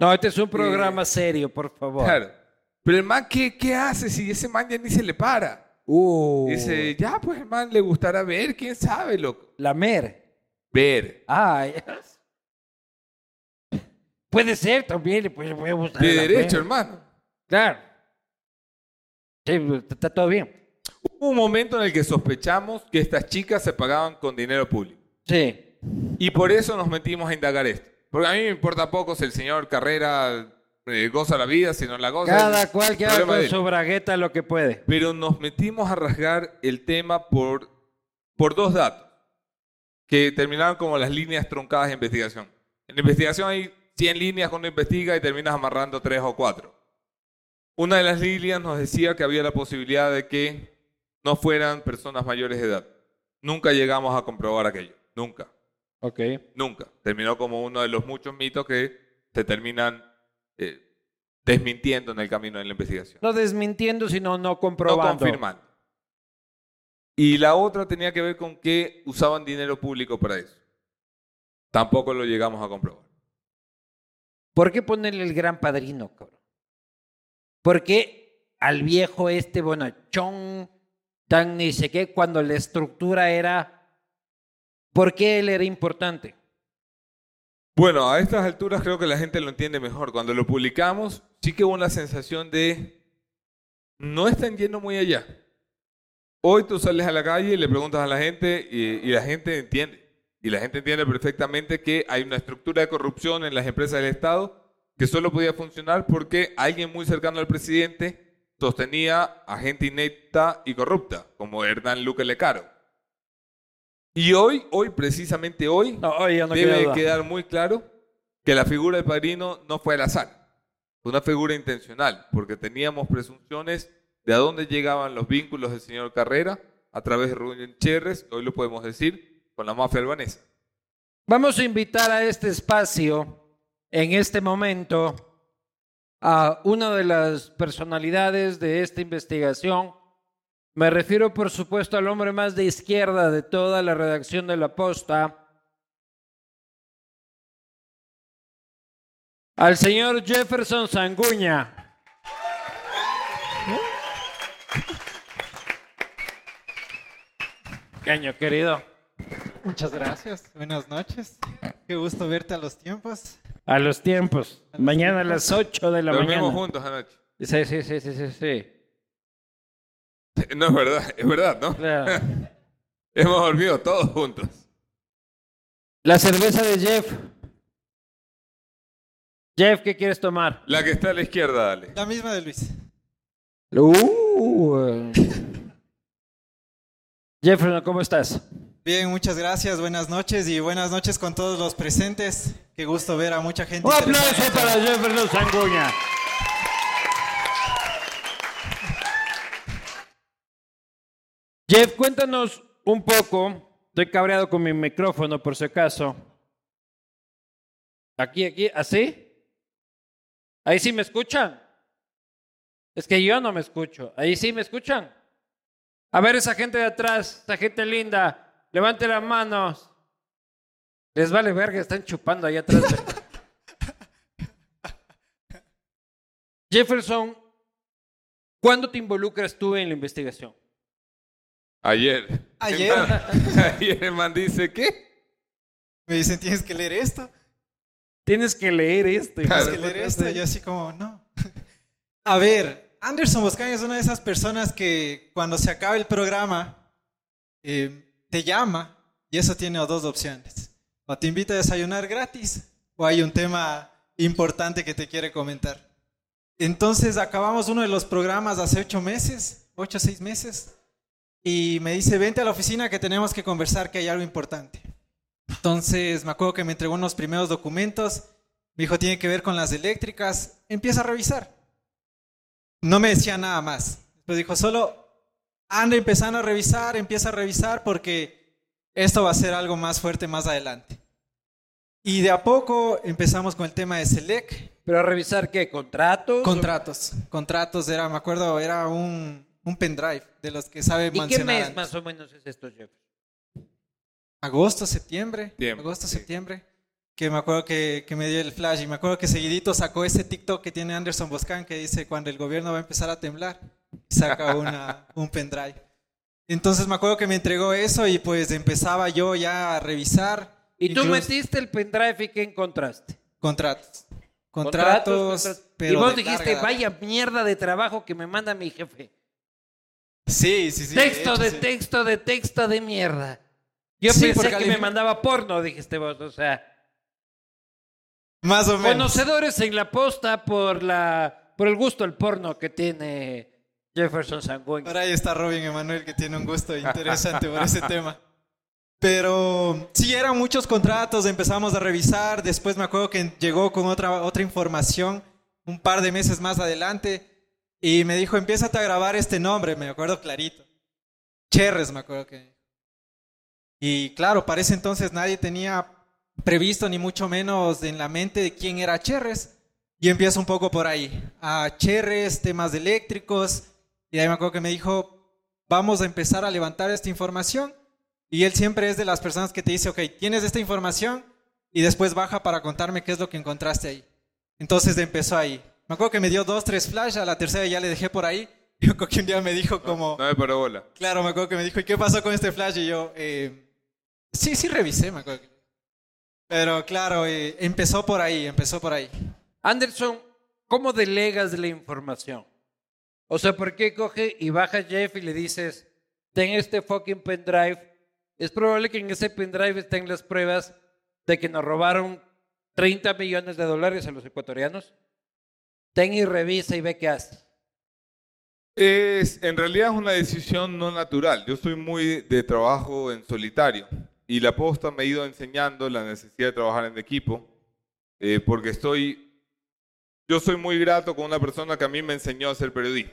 No, este es un programa serio, por favor. claro, pero el man, ¿qué, qué hace si ese man ya ni se le para? Uh, Dice, ya, pues el man le gustará ver, quién sabe, loco. Lamer. Ver. Ah, ya. Puede ser también, le puede, gustar De derecho, hermano. Claro. Sí, está todo bien. Hubo un momento en el que sospechamos que estas chicas se pagaban con dinero público. Sí. Y por eso nos metimos a indagar esto. Porque a mí me importa poco si el señor Carrera eh, goza la vida, si no la goza. Cada cual que haga con su bragueta lo que puede. Pero nos metimos a rasgar el tema por, por dos datos que terminaron como las líneas truncadas de investigación. En la investigación hay 100 líneas cuando investiga y terminas amarrando 3 o 4. Una de las líneas nos decía que había la posibilidad de que no fueran personas mayores de edad. Nunca llegamos a comprobar aquello. Nunca. Ok. Nunca. Terminó como uno de los muchos mitos que se terminan eh, desmintiendo en el camino de la investigación. No desmintiendo, sino no No comprobando. confirmando. Y la otra tenía que ver con que usaban dinero público para eso. Tampoco lo llegamos a comprobar. ¿Por qué ponerle el gran padrino, cabrón? ¿por qué al viejo este bonachón, tan ni sé qué, cuando la estructura era, ¿por qué él era importante? Bueno, a estas alturas creo que la gente lo entiende mejor. Cuando lo publicamos, sí que hubo una sensación de no están yendo muy allá. Hoy tú sales a la calle y le preguntas a la gente y, la gente entiende. Y la gente entiende perfectamente que hay una estructura de corrupción en las empresas del Estado que solo podía funcionar porque alguien muy cercano al presidente sostenía a gente inepta y corrupta, como Hernán Luque Lecaro. Y hoy, hoy, precisamente hoy, debe quedar muy claro que la figura de padrino no fue al azar, fue una figura intencional, porque teníamos presunciones de a dónde llegaban los vínculos del señor Carrera a través de Rubén Cherres, hoy lo podemos decir, con la mafia albanesa. Vamos a invitar a este espacio, en este momento, a una de las personalidades de esta investigación, me refiero, por supuesto, al hombre más de izquierda de toda la redacción de La Posta, al señor Jefferson Sanguña. Caño, querido. Muchas gracias. Buenas noches. Qué gusto verte a los tiempos. A los tiempos. Mañana a las 8 de la mañana. Dormimos juntos anoche. Sí, sí, sí, sí, sí. sí. No es verdad, es verdad, ¿no? Claro. Hemos dormido todos juntos. La cerveza de Jeff. Jeff, ¿qué quieres tomar? La que está a la izquierda, dale. La misma de Luis. Uh. Jefferson, ¿cómo estás? Bien, muchas gracias. Buenas noches y buenas noches con todos los presentes. Qué gusto ver a mucha gente. Un aplauso para Jefferson Sanguña. Jeff, cuéntanos un poco. Estoy cabreado con mi micrófono, por si acaso. Aquí, aquí, ¿así? ¿Ahí sí me escuchan? Es que yo no me escucho. ¿Ahí sí me escuchan? A ver, esa gente de atrás, esa gente linda, levante las manos. Les vale verga, están chupando ahí atrás. Jefferson, ¿cuándo te involucras tú en la investigación? Ayer. Ayer. Ayer el man dice, ¿qué? Me dicen, tienes que leer esto. Tienes que leer esto. Tienes que leer esto. Y yo así como, no. A ver, Anderson Boscaña es una de esas personas que cuando se acaba el programa eh, te llama y eso tiene dos opciones. O te invita a desayunar gratis o hay un tema importante que te quiere comentar. Entonces acabamos uno de los programas hace ocho meses, ocho o seis meses, y me dice, vente a la oficina que tenemos que conversar, que hay algo importante. Entonces me acuerdo que me entregó unos primeros documentos, me dijo, tiene que ver con las eléctricas, empieza a revisar. No me decía nada más. Después dijo, solo anda empezando a revisar, empieza a revisar porque esto va a ser algo más fuerte más adelante. Y de a poco empezamos con el tema de Select. ¿Pero a revisar qué? ¿Contratos? Contratos. Contratos, era, me acuerdo, era un, un pendrive de los que sabe ¿Y qué mes más o menos es esto, Jeff? Agosto, septiembre. agosto, septiembre. Que me acuerdo que, que, me dio el flash y me acuerdo que seguidito sacó ese TikTok que tiene Anderson Boscan que dice cuando el gobierno va a empezar a temblar, saca una, un pendrive. Entonces me acuerdo que me entregó eso y pues empezaba yo ya a revisar. ¿Y tú metiste el pendrive y qué encontraste? Contratos. Contratos, Pero y vos dijiste, vaya mierda de trabajo que me manda mi jefe. Sí, sí, sí. Texto de, texto de texto de mierda. Yo pensé que me mandaba porno, dijiste vos, o sea. Más o menos. Conocedores en la posta por la por el gusto del porno que tiene Jefferson Sanguín. Ahora ahí está Robin Emanuel que tiene un gusto interesante por ese tema. Pero sí, eran muchos contratos, empezamos a revisar, después me acuerdo que llegó con otra, otra información un par de meses más adelante y me dijo, empiézate a grabar este nombre, me acuerdo clarito. Cherres, me acuerdo que. Y claro, para ese entonces nadie tenía previsto ni mucho menos en la mente de quién era Cherres. Y empiezo un poco por ahí. A Cherres, temas eléctricos. Y ahí me acuerdo que me dijo, vamos a empezar a levantar esta información. Y él siempre es de las personas que te dice, ok, tienes esta información y después baja para contarme qué es lo que encontraste ahí. Entonces empezó ahí Me acuerdo que me dio dos, tres flash, a la tercera ya le dejé por ahí. Y me acuerdo que un día me dijo como... No me paró bola. Claro, me acuerdo que me dijo, ¿y qué pasó con este flash? Y yo, eh, sí, sí revisé, me acuerdo. Pero claro, eh, empezó por ahí, empezó por ahí. Anderson, ¿cómo delegas la información? O sea, ¿por qué coge y baja Jeff y le dices, ten este fucking pendrive? Es probable que en ese pendrive estén las pruebas de que nos robaron 30 millones de dólares a los ecuatorianos. Ten y revisa y ve qué hace. Es, en realidad es una decisión no natural. Yo soy muy de trabajo en solitario y la posta me ha ido enseñando la necesidad de trabajar en equipo eh, porque estoy, yo soy muy grato con una persona que a mí me enseñó a hacer periodismo.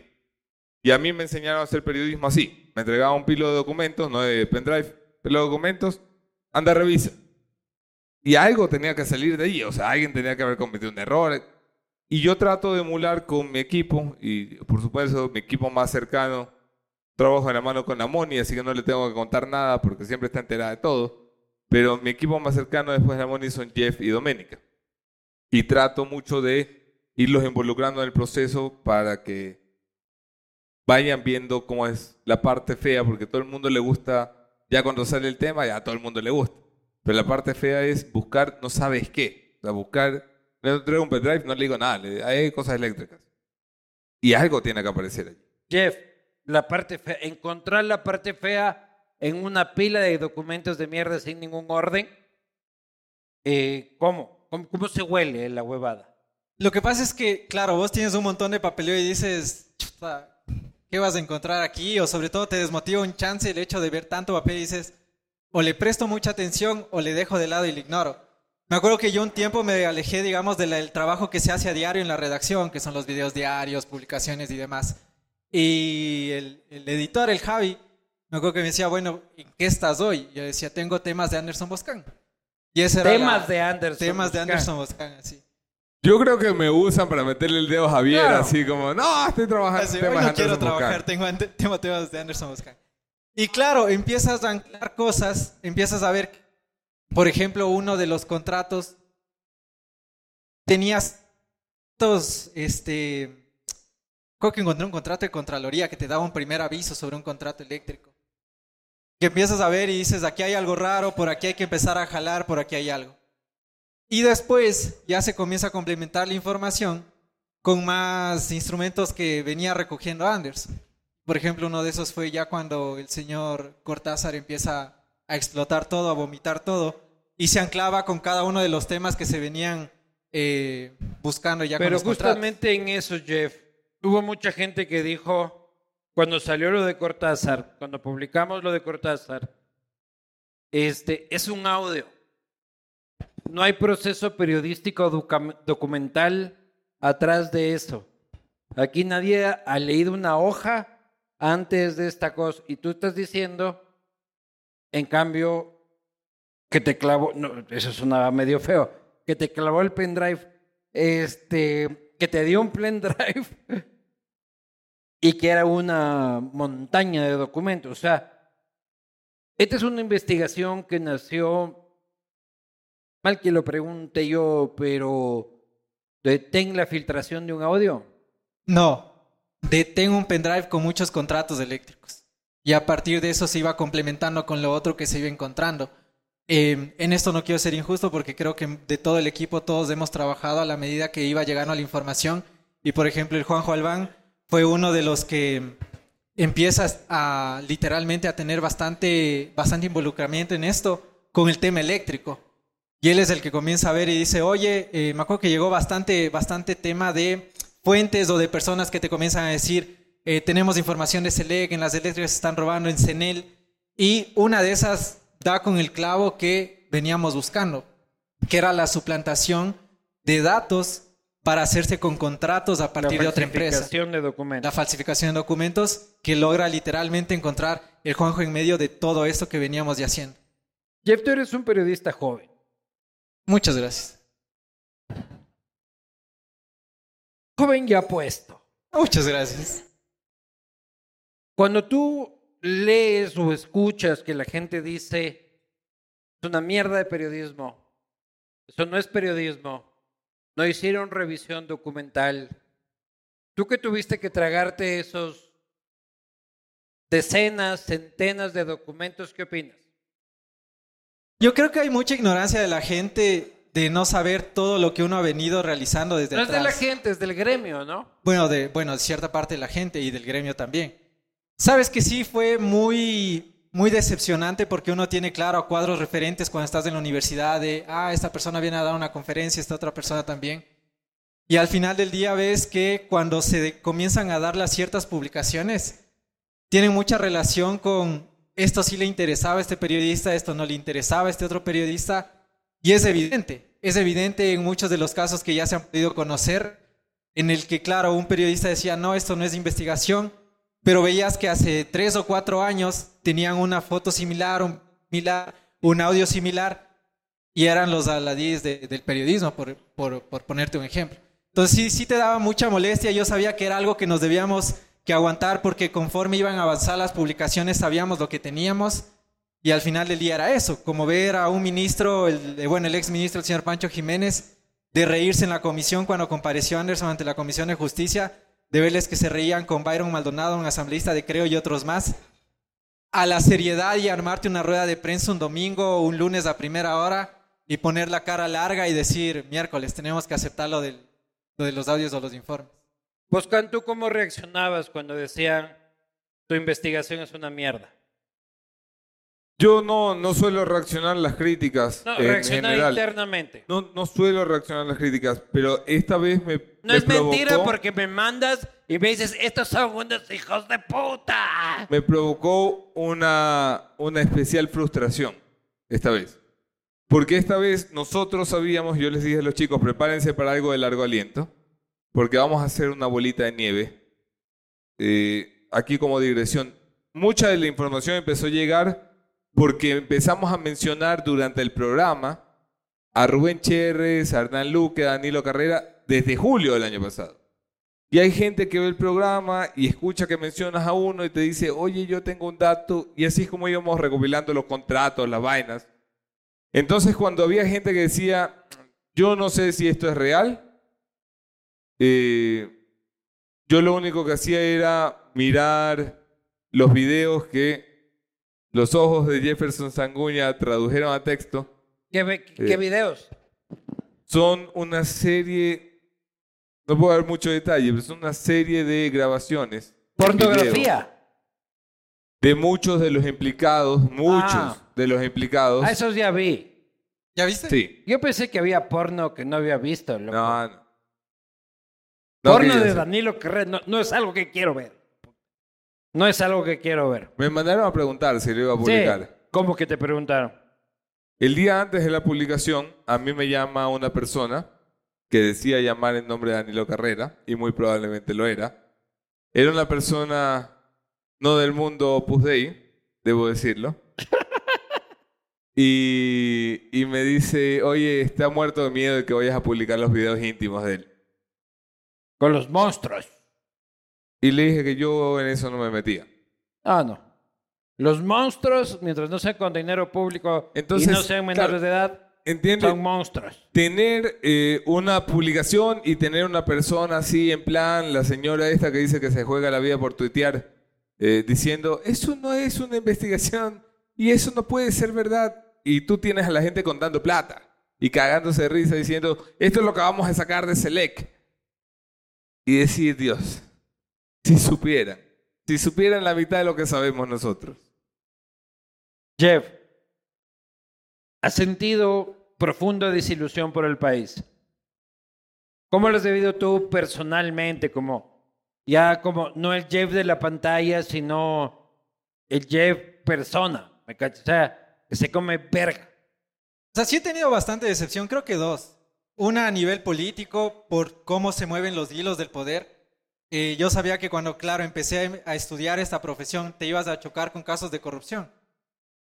Y a mí me enseñaron a hacer periodismo así. Me entregaba un pilo de documentos, no de pendrive, pilo de documentos, anda, revisa. Y algo tenía que salir de ahí, o sea, alguien tenía que haber cometido un error. Y yo trato de emular con mi equipo, y por supuesto mi equipo más cercano, trabajo en la mano con Amoni, así que no le tengo que contar nada porque siempre está enterada de todo. Pero mi equipo más cercano después de Amoni son Jeff y Doménica. Y trato mucho de irlos involucrando en el proceso para que vayan viendo cómo es la parte fea, porque todo el mundo le gusta, ya cuando sale el tema, ya a todo el mundo le gusta. Pero la parte fea es buscar, no sabes qué. O sea, buscar le traigo un pendrive, no le digo nada, le, hay cosas eléctricas. Y algo tiene que aparecer allí. Jeff, la parte fea, encontrar la parte fea en una pila de documentos de mierda sin ningún orden, eh, ¿cómo? ¿cómo? ¿Cómo se huele la huevada? Lo que pasa es que, claro, vos tienes un montón de papeleo y dices, chuta, ¿qué vas a encontrar aquí? O sobre todo te desmotiva un chance el hecho de ver tanto papel y dices, o le presto mucha atención o le dejo de lado y le ignoro. Me acuerdo que yo un tiempo me alejé, digamos, del trabajo que se hace a diario en la redacción, que son los videos diarios, publicaciones y demás. Y el, editor, el Javi, me acuerdo que me decía, bueno, ¿en qué estás hoy? Yo decía, tengo temas de Anderson Boscan. Y ese temas de Anderson Temas de Anderson Boscan, así. Yo creo que me usan para meterle el dedo a Javier, así como, no, estoy trabajando en temas no quiero trabajar, tengo, tengo temas de Anderson Boscan. Y claro, empiezas a anclar cosas, empiezas a ver por ejemplo, uno de los contratos tenías estos, este, creo que encontré un contrato de Contraloría que te daba un primer aviso sobre un contrato eléctrico. Que empiezas a ver y dices, aquí hay algo raro, por aquí hay que empezar a jalar, por aquí hay algo. Y después ya se comienza a complementar la información con más instrumentos que venía recogiendo Anders. Por ejemplo, uno de esos fue ya cuando el señor Cortázar empieza a explotar todo, a vomitar todo, y se anclaba con cada uno de los temas que se venían eh, buscando ya Pero con los justamente en eso, Jeff, hubo mucha gente que dijo, cuando salió lo de Cortázar, cuando publicamos lo de Cortázar, este, es un audio. No hay proceso periodístico documental atrás de eso. Aquí nadie ha leído una hoja antes de esta cosa. Y tú estás diciendo en cambio, que te clavó, no, eso sonaba medio feo, que te clavó el pendrive, este, que te dio un pendrive y que era una montaña de documentos. O sea, esta es una investigación que nació, mal que lo pregunte yo, pero ¿detén la filtración de un audio? No, detén un pendrive con muchos contratos eléctricos y a partir de eso se iba complementando con lo otro que se iba encontrando. Eh, en esto no quiero ser injusto porque creo que de todo el equipo todos hemos trabajado a la medida que iba llegando la información y por ejemplo el Juanjo Albán fue uno de los que empieza a literalmente a tener bastante, bastante involucramiento en esto con el tema eléctrico. Y él es el que comienza a ver y dice, oye, eh, me acuerdo que llegó bastante, bastante tema de fuentes o de personas que te comienzan a decir, eh, tenemos información de SELEC, en las eléctricas se están robando en CENEL, y una de esas da con el clavo que veníamos buscando, que era la suplantación de datos para hacerse con contratos a partir de otra empresa. La falsificación de documentos. La falsificación de documentos que logra literalmente encontrar el Juanjo en medio de todo esto que veníamos ya haciendo. Jeff, tú eres un periodista joven. Muchas gracias. Joven ya puesto. Muchas gracias. Cuando tú lees o escuchas que la gente dice, es una mierda de periodismo, eso no es periodismo, no hicieron revisión documental, Tú que tuviste que tragarte esos decenas, centenas de documentos, ¿qué opinas? Yo creo que hay mucha ignorancia de la gente de no saber todo lo que uno ha venido realizando desde No es de atrás. la gente, es del gremio, ¿no? Bueno, de, bueno, de cierta parte de la gente y del gremio también. Sabes que sí fue muy, muy decepcionante porque uno tiene claro a cuadros referentes cuando estás en la universidad de, ah, esta persona viene a dar una conferencia, esta otra persona también. Y al final del día ves que cuando se comienzan a dar las ciertas publicaciones, tienen mucha relación con esto sí le interesaba a este periodista, esto no le interesaba a este otro periodista. Y es evidente, es evidente en muchos de los casos que ya se han podido conocer, en el que, claro, un periodista decía, no, esto no es investigación, pero veías que hace tres o cuatro años tenían una foto similar, un, audio similar, y eran los aladíes de- del periodismo, por ponerte un ejemplo. Entonces sí, sí te daba mucha molestia, yo sabía que era algo que nos debíamos que aguantar porque conforme iban a avanzar las publicaciones sabíamos lo que teníamos y al final del día era eso, como ver a un ministro, el, eh, bueno, el ex ministro, el señor Pancho Jiménez, de reírse en la comisión cuando compareció Anderson ante la Comisión de Justicia, de verles que se reían con Byron Maldonado, un asambleísta de Creo y otros más, a la seriedad y armarte una rueda de prensa un domingo o un lunes a primera hora y poner la cara larga y decir, miércoles, tenemos que aceptar lo, del- lo de los audios o los informes. Boscan, ¿tú cómo reaccionabas cuando decían tu investigación es una mierda? Yo no, no suelo reaccionar a las críticas No, en reaccionar general. internamente. No, no suelo reaccionar a las críticas, pero esta vez me No me es mentira provocó- porque me mandas y me dices, estos son unos hijos de puta. me provocó una, una especial frustración esta vez. Porque esta vez nosotros sabíamos, yo les dije a los chicos, prepárense para algo de largo aliento, porque vamos a hacer una bolita de nieve. Eh, aquí como digresión, mucha de la información empezó a llegar porque empezamos a mencionar durante el programa a Rubén Cherres, a Hernán Luque, a Danilo Carrera, desde julio del año pasado. Y hay gente que ve el programa y escucha que mencionas a uno y te dice, oye, yo tengo un dato, y así es como íbamos recopilando los contratos, las vainas. Entonces, cuando había gente que decía, yo no sé si esto es real, eh, yo lo único que hacía era mirar los videos que los ojos de Jefferson Sanguña tradujeron a texto. ¿Qué, Eh. videos? Son una serie, no puedo dar mucho detalle, pero son una serie de grabaciones. Pornografía. de muchos de los implicados, muchos Ah. de los implicados. Ah, esos ya vi. ¿Ya viste? Sí. Yo pensé que había porno que no había visto. loco. No, no. No porno de. Danilo Carrera no, no es algo que quiero ver. No es algo que quiero ver. Me mandaron a preguntar si lo iba a publicar. Sí. ¿Cómo que te preguntaron? El día antes de la publicación, a mí me llama una persona que decía llamar en nombre de Danilo Carrera, y muy probablemente lo era. Era una persona no del mundo Opus Dei, debo decirlo. Y, y me dice, oye, está muerto de miedo de que vayas a publicar los videos íntimos de él. Con los monstruos. Y le dije que yo en eso no me metía. Ah, no. Los monstruos, mientras no sean con dinero público Entonces, y no sean menores claro, de edad, ¿Entiendes? son monstruos. tener eh, una publicación y tener una persona así en plan, la señora esta que dice que se juega la vida por tuitear, eh, diciendo, eso no es una investigación y eso no puede ser verdad. Y tú tienes a la gente contando plata y cagándose de risa diciendo, esto es lo que vamos a sacar de Select. Y decir, Dios, si supieran, si supieran la mitad de lo que sabemos nosotros. Jeff, ¿has sentido profunda desilusión por el país? ¿Cómo lo has vivido tú personalmente? Como, ya como, no el Jeff de la pantalla, sino el Jeff persona. ¿Me cachas? O sea, que se come verga. O sea, sí he tenido bastante decepción, creo que dos. Una a nivel político, por cómo se mueven los hilos del poder. Eh, yo sabía que cuando, claro, empecé a estudiar esta profesión, te ibas a chocar con casos de corrupción.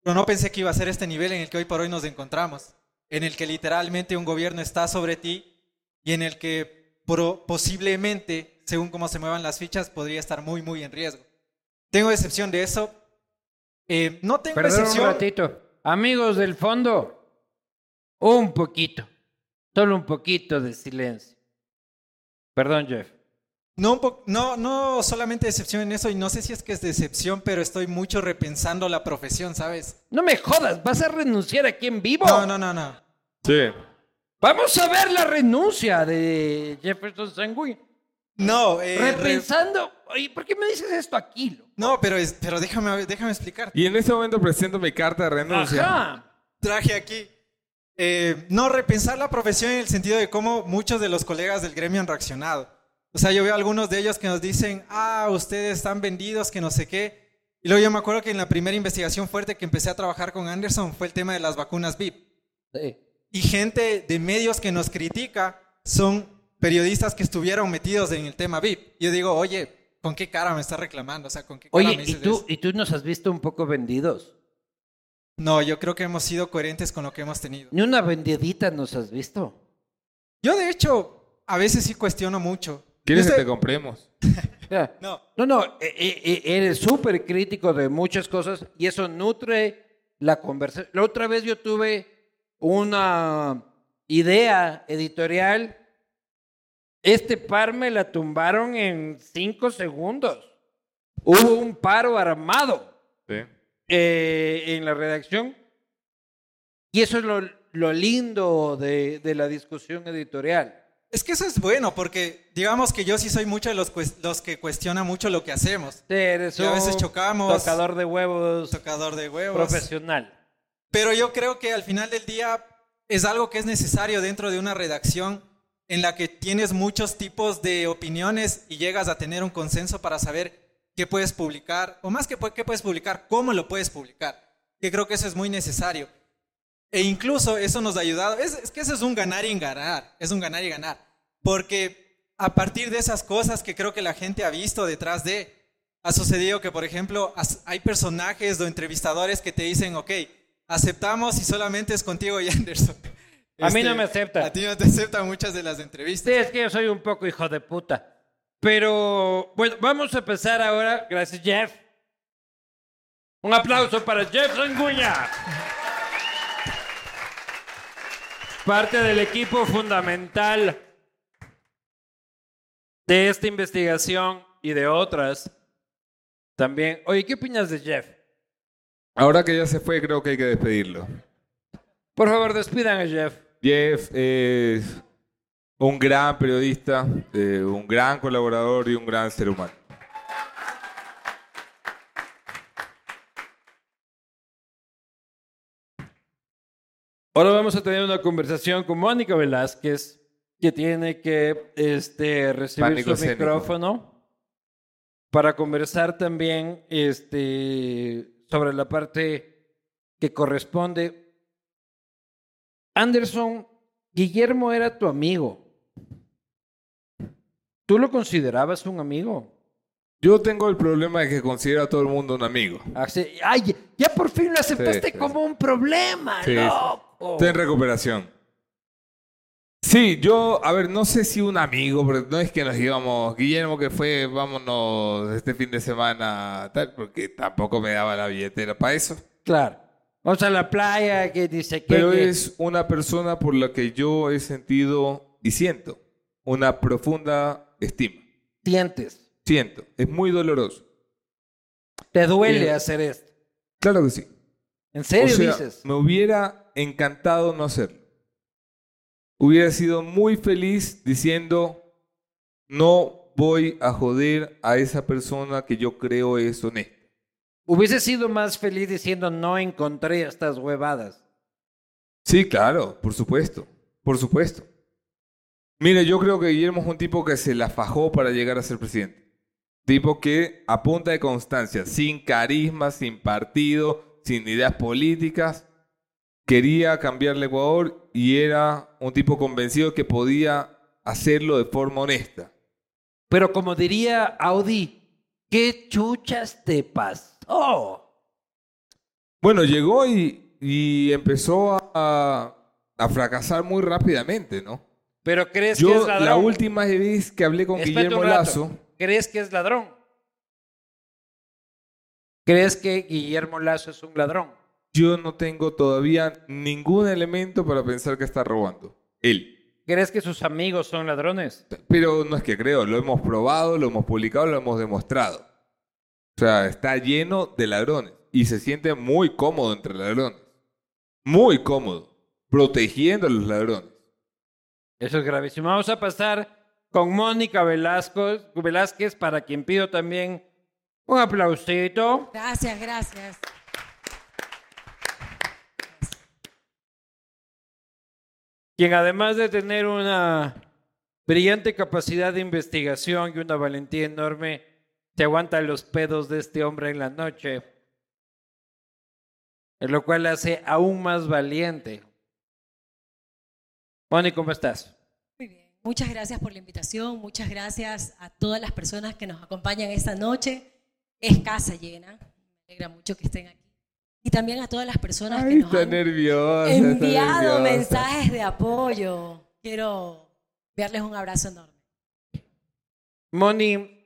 Pero no pensé que iba a ser este nivel en el que hoy por hoy nos encontramos, en el que literalmente un gobierno está sobre ti y en el que pro- posiblemente, según cómo se muevan las fichas, podría estar muy, muy en riesgo. Tengo decepción de eso. Eh, no tengo Perdón un decepción. ratito. Amigos del fondo, un poquito, solo un poquito de silencio. Perdón, Jeff. No, no, no solamente decepción en eso, y no sé si es que es decepción, pero estoy mucho repensando la profesión, ¿sabes? No me jodas, ¿vas a renunciar aquí en vivo? No, no, no, no. Sí. Vamos a ver la renuncia de Jefferson Sangui. No, eh, re- Repensando. Oye, ¿por qué me dices esto aquí? loco? no, pero, es- pero déjame, déjame explicar. Y en este momento presento mi carta de renuncia. Ajá. Traje aquí. eh, no, repensar la profesión en el sentido de cómo muchos de los colegas del gremio han reaccionado. O sea, yo veo algunos de ellos que nos dicen, ah, ustedes están vendidos, que no sé qué. Y luego yo me acuerdo que en la primera investigación fuerte que empecé a trabajar con Anderson fue el tema de las vacunas VIP. Sí. Y gente de medios que nos critica son periodistas que estuvieron metidos en el tema VIP. Yo digo, oye, ¿con qué cara me estás reclamando? O sea, ¿con qué cara Oye, me ¿y dices tú, eso? ¿y tú nos has visto un poco vendidos? No, yo creo que hemos sido coherentes con lo que hemos tenido. Ni una vendidita nos has visto. Yo, de hecho, a veces sí cuestiono mucho. ¿Quieres que sé- te compremos? No, No, no, e- e- e- eres súper crítico de muchas cosas y eso nutre la conversación. La otra vez yo tuve una idea editorial. Este par me la tumbaron en cinco segundos. Hubo un paro armado Sí. eh, en la redacción y eso es lo, lo lindo de, de la discusión editorial. Es que eso es bueno porque digamos que yo sí soy mucho de los, los que cuestiona mucho lo que hacemos. Eres Y a veces un chocamos. tocador de huevos Tocador de huevos. profesional. Pero yo creo que al final del día es algo que es necesario dentro de una redacción en la que tienes muchos tipos de opiniones y llegas a tener un consenso para saber qué puedes publicar, o más que qué puedes publicar, cómo lo puedes publicar. Que creo que eso es muy necesario. E incluso eso nos ha ayudado. Es, es que eso es un ganar y ganar. Es un ganar y ganar. Porque a partir de esas cosas que creo que la gente ha visto detrás de, ha sucedido que, por ejemplo, hay personajes o entrevistadores que te dicen, ok, aceptamos y solamente es contigo y Anderson. A mí Este, no me acepta. A ti no te aceptan muchas de las entrevistas. Sí, es que yo soy un poco hijo de puta. Pero bueno, vamos a empezar ahora. Gracias, Jeff. Un aplauso para Jeff Sanguña. Parte del equipo fundamental de esta investigación y de otras. También. Oye, ¿qué opinas de Jeff? Ahora que ya se fue, creo que hay que despedirlo. Por favor, despidan a Jeff. Jeff es un gran periodista, eh, un gran colaborador y un gran ser humano. Ahora vamos a tener una conversación con Mónica Velázquez, que tiene que este, recibir Pánico su escénico. micrófono para conversar también este, sobre la parte que corresponde. Anderson, Guillermo era tu amigo. ¿Tú lo considerabas un amigo? Yo tengo el problema de que considero a todo el mundo un amigo. Así- Ay, ya por fin lo aceptaste Sí, sí. como un problema, Sí, sí. Loco. Estoy en recuperación. Sí, yo, a ver, no sé si un amigo, pero no es que nos íbamos, Guillermo, que fue, vámonos este fin de semana, tal, porque tampoco me daba la billetera para eso. Claro. Vamos a la playa, que dice que... Pero es una persona por la que yo he sentido y siento una profunda estima. sientes. Siento, es muy doloroso. Te duele Eh, hacer esto. Claro que sí. ¿En serio O sea, dices? Me hubiera encantado no hacerlo. Hubiera sido muy feliz diciendo, no voy a joder a esa persona que yo creo es honesta. Hubiese sido más feliz diciendo no encontré estas huevadas. Sí, claro, por supuesto, por supuesto. Mire, yo creo que Guillermo es un tipo que se la fajó para llegar a ser presidente. Tipo que a punta de constancia, sin carisma, sin partido, sin ideas políticas, quería cambiarle Ecuador y era un tipo convencido que podía hacerlo de forma honesta. Pero como diría Audi, ¿qué chuchas te pasó? Bueno, llegó y, y empezó a, a fracasar muy rápidamente, ¿no? ¿Pero crees que es ladrón? la última vez que hablé con Espérate Guillermo. Lazo, ¿Crees que es ladrón? ¿Crees que Guillermo Lazo es un ladrón? Yo no tengo todavía ningún elemento para pensar que está robando. Él. ¿Crees que sus amigos son ladrones? Pero no es que creo, lo hemos probado, lo hemos publicado, lo hemos demostrado. O sea, está lleno de ladrones y se siente muy cómodo entre ladrones. Muy cómodo, protegiendo a los ladrones. Eso es gravísimo. Vamos a pasar con Mónica Velasco, Velázquez, para quien pido también un aplausito. Gracias, gracias. Quien además de tener una brillante capacidad de investigación y una valentía enorme, se aguanta los pedos de este hombre en la noche, lo cual hace aún más valiente. Moni, ¿cómo estás? Muy bien. Muchas gracias por la invitación. Muchas gracias a todas las personas que nos acompañan esta noche. Es casa llena. Me alegra mucho que estén aquí. Y también a todas las personas que nos está han nerviosa. está enviado nerviosa. mensajes de apoyo. Quiero enviarles un abrazo enorme. Moni,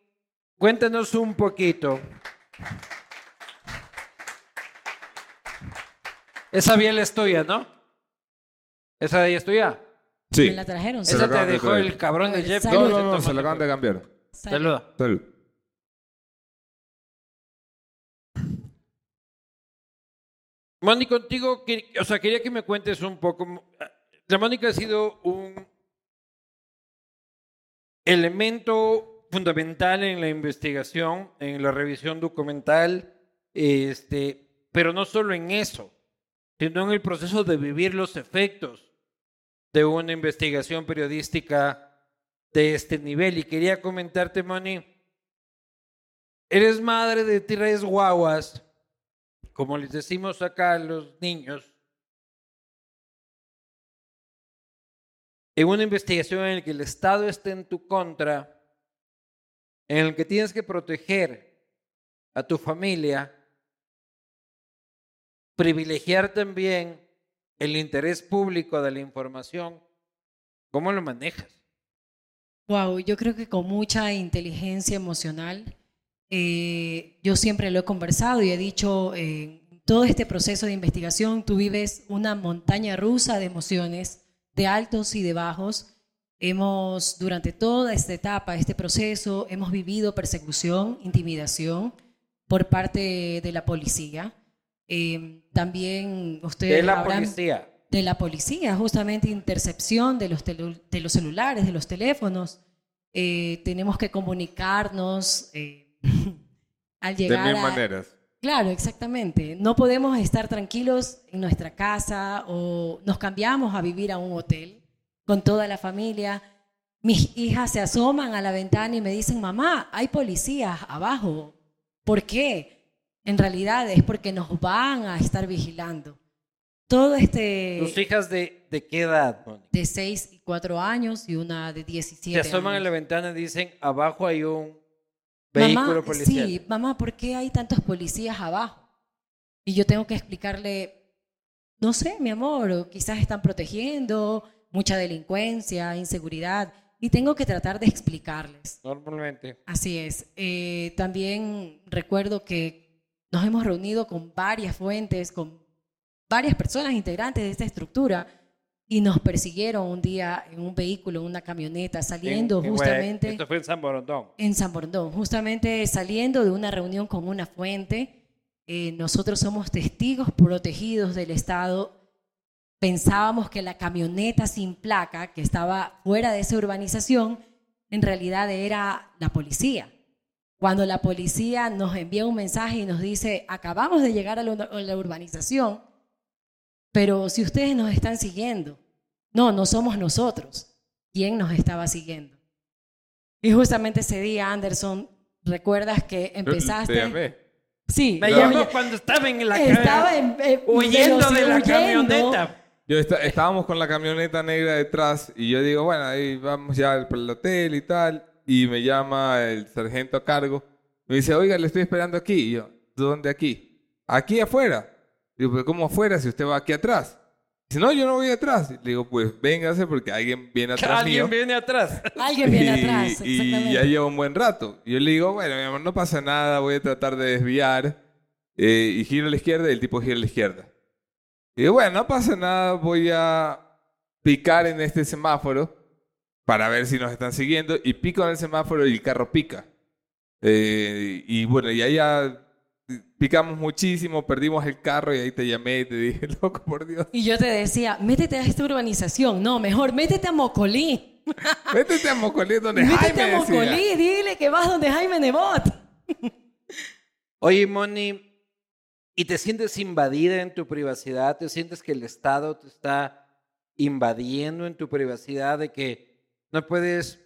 cuéntanos un poquito. Esa biela es tuya, ¿no? Esa de ella es tuya. Sí. Me la trajeron. Se Esa te de dejó traer. el cabrón de Jeff. No, no, no, se lo acaban de cambiar. Saluda. Salud. Moni, contigo, o sea, quería que me cuentes un poco. La Mónica ha sido un elemento fundamental en la investigación, en la revisión documental, este, pero no solo en eso, sino en el proceso de vivir los efectos de una investigación periodística de este nivel. Y quería comentarte, Moni, eres madre de tres guaguas como les decimos acá a los niños, en una investigación en la que el Estado esté en tu contra, en el que tienes que proteger a tu familia, privilegiar también el interés público de la información, ¿cómo lo manejas? Wow, yo creo que con mucha inteligencia emocional. Eh, yo siempre lo he conversado y he dicho, eh, todo este proceso de investigación, tú vives una montaña rusa de emociones, de altos y de bajos. Hemos, durante toda esta etapa, este proceso, hemos vivido persecución, intimidación por parte de la policía. Eh, también ustedes De la habrán- policía. de la policía, justamente intercepción de los, de los celulares, de los teléfonos. Eh, tenemos que comunicarnos eh, al De llegar mil a... maneras. Claro, exactamente. No podemos estar tranquilos en nuestra casa o nos cambiamos a vivir a un hotel con toda la familia. Mis hijas se asoman a la ventana y me dicen, mamá, hay policías abajo. ¿Por qué? En realidad es porque nos van a estar vigilando. Todo este ¿Tus hijas de, de qué edad, de 6 y 4 años y una de 17 Se asoman a años. la ventana y dicen, abajo hay un vehículo mamá, policial. Sí, mamá, ¿por qué hay tantos policías abajo? Y yo tengo que explicarle, no sé, mi amor, o quizás están protegiendo, mucha delincuencia, inseguridad, y tengo que tratar de explicarles. Normalmente. Así es. Eh, también recuerdo que nos hemos reunido con varias fuentes, con varias personas integrantes de esta estructura, y nos persiguieron un día en un vehículo, en una camioneta, saliendo En- en- justamente Esto fue en San Borondón. en San Borondón, justamente saliendo de una reunión con una fuente. eh, nosotros somos testigos protegidos del Estado. Pensábamos que la camioneta sin placa que estaba fuera de esa urbanización en realidad era la policía. Cuando la policía nos envía un mensaje y nos dice, acabamos de llegar a la, a la urbanización, pero si ustedes nos están siguiendo, no, no somos nosotros. ¿Quién nos estaba siguiendo? Y justamente ese día, Anderson, ¿recuerdas que empezaste? Te llamé. Sí, Me llamó cuando estaba en la estaba en, eh, huyendo de la huyendo. camioneta. Yo esta- estábamos con la camioneta negra detrás y yo digo, bueno, ahí vamos ya para el hotel y tal. Y me llama el sargento a cargo. Me dice, oiga, le estoy esperando aquí. Y yo, ¿dónde aquí? Aquí afuera. Digo, pero ¿cómo afuera si usted va aquí atrás? Dice, no, yo no voy atrás. Le digo, pues véngase porque alguien viene atrás Alguien mío. viene atrás. Alguien viene Y- atrás, Y, exactamente. ya lleva un buen rato. Y yo le digo, bueno, mi amor, no pasa nada, voy a tratar de desviar. Eh, y giro a la izquierda y el tipo gira a la izquierda. Y digo, bueno, no pasa nada, voy a picar en este semáforo para ver si nos están siguiendo y pico en el semáforo y el carro pica. Eh, y bueno, y allá picamos muchísimo, perdimos el carro y ahí te llamé y te dije, loco, por Dios. Y yo te decía, métete a esta urbanización. No, mejor métete a Mocolí. Métete a Mocolí donde métete Jaime a decía. Mocolí, dile que vas donde Jaime Nebot. Oye, Moni, ¿y te sientes invadida en tu privacidad? ¿Te sientes que el Estado te está invadiendo en tu privacidad de que no puedes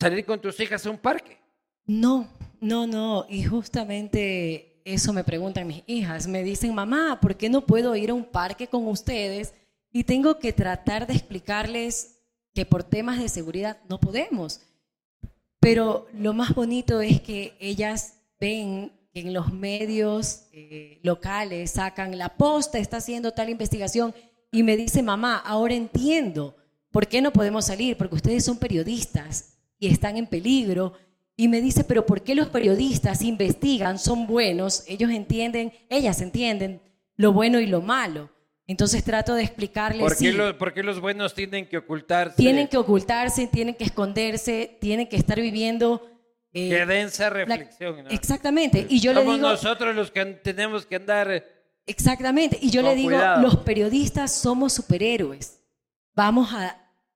salir con tus hijas a un parque? No, no, no. Y justamente eso me preguntan mis hijas. Me dicen, mamá, ¿por qué no puedo ir a un parque con ustedes? Y tengo que tratar de explicarles que por temas de seguridad no podemos. Pero lo más bonito es que ellas ven que en los medios eh, locales sacan la posta, está haciendo tal investigación y me dice, mamá, ahora entiendo por qué no podemos salir, porque ustedes son periodistas y están en peligro. Y me dice, pero ¿por qué los periodistas investigan, son buenos, ellos entienden, ellas entienden lo bueno y lo malo? Entonces trato de explicarles, ¿Por qué, sí, lo- por qué los buenos tienen que ocultarse? tienen que ocultarse, tienen que esconderse, tienen que estar viviendo... eh, Qué densa la- reflexión. ¿no? Exactamente. Y yo le digo, nosotros los que tenemos que andar... exactamente. Y yo le digo, cuidado. los periodistas somos superhéroes. Vamos a,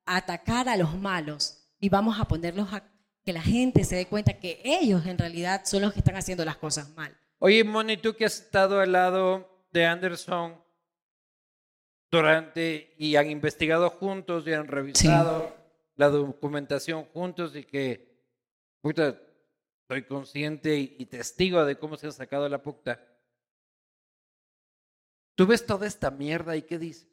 a atacar a los malos y vamos a ponerlos a que la gente se dé cuenta que ellos en realidad son los que están haciendo las cosas mal. Oye, Moni, tú que has estado al lado de Anderson durante y han investigado juntos y han revisado la documentación juntos y que, puta, soy consciente y, y testigo de cómo se ha sacado la puta. Tú ves toda esta mierda y qué dices.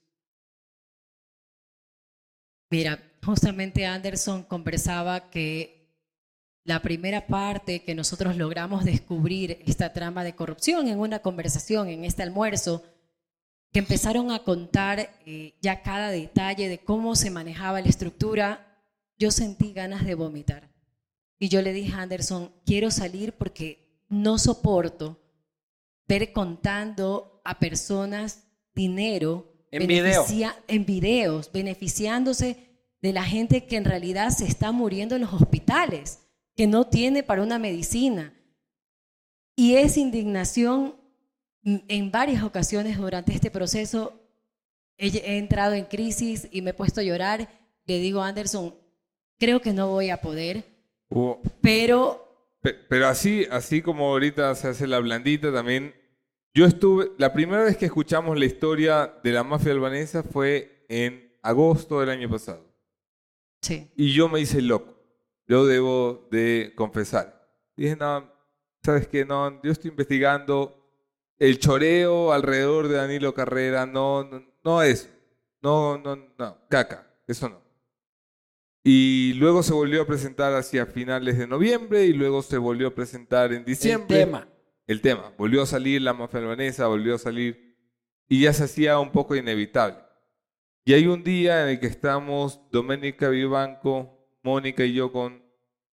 Mira, justamente Anderson conversaba que la primera parte que nosotros logramos descubrir esta trama de corrupción en una conversación, en este almuerzo, que empezaron a contar eh, ya cada detalle de cómo se manejaba la estructura, yo sentí ganas de vomitar. Y yo le dije a Anderson, quiero salir porque no soporto ver contando a personas dinero En video. beneficia- en videos, beneficiándose de la gente que en realidad se está muriendo en los hospitales, que no tiene para una medicina. Y esa indignación, en varias ocasiones durante este proceso, he, he entrado en crisis y me he puesto a llorar. Le digo a Anderson, creo que no voy a poder, pero Pe- Pero así, así como ahorita se hace la blandita también, yo estuve, la primera vez que escuchamos la historia de la mafia albanesa fue en agosto del año pasado. sí, Y yo me hice loco, yo debo de confesar. Dije, no, ¿sabes qué? No, yo estoy investigando el choreo alrededor de Danilo Carrera, no, no, no eso, no, no, no, caca, eso no. Y luego se volvió a presentar hacia finales de noviembre y luego se volvió a presentar en diciembre. El tema. El tema. Volvió a salir la mafia albanesa, volvió a salir y ya se hacía un poco inevitable. Y hay un día en el que estamos Doménica Vivanco, Mónica y yo con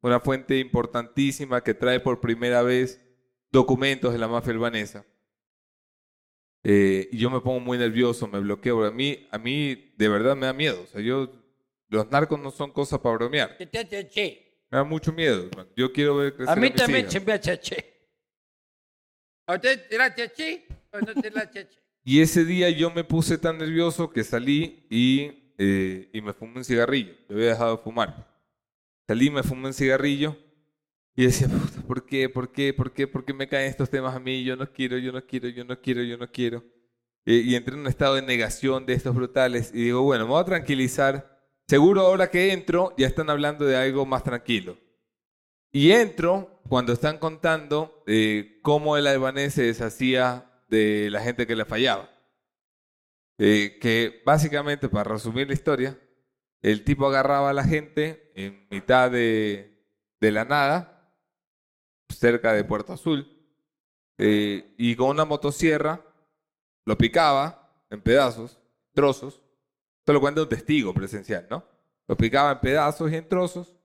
una fuente importantísima que trae por primera vez documentos de la mafia albanesa. Eh, y yo me pongo muy nervioso, me bloqueo. A mí, a mí de verdad me da miedo. O sea, yo, los narcos no son cosas para bromear. Me da mucho miedo. hermano. Yo quiero ver crecer A mí mis también hijas. se me hace che. ¿A usted te la che o no te la che? Y ese día yo me puse tan nervioso que salí y, eh, y me fumé un cigarrillo. Yo había dejado de fumar. Salí, me fumé un cigarrillo y decía, "Puta, ¿por qué? ¿Por qué? ¿Por qué? ¿Por qué me caen estos temas a mí? Yo no quiero, yo no quiero, yo no quiero, yo no quiero. Y entré en un estado de negación de estos brutales y digo, bueno, me voy a tranquilizar. Seguro ahora que entro ya están hablando de algo más tranquilo. Y entro cuando están contando eh, cómo el albanés se deshacía de la gente que le fallaba. Eh, que básicamente, para resumir la historia, el tipo agarraba a la gente en mitad de, la nada, cerca de Puerto Azul, eh, y con una motosierra lo picaba en pedazos, trozos. Esto lo cuenta un testigo presencial, ¿no? Lo picaba en pedazos y en trozos,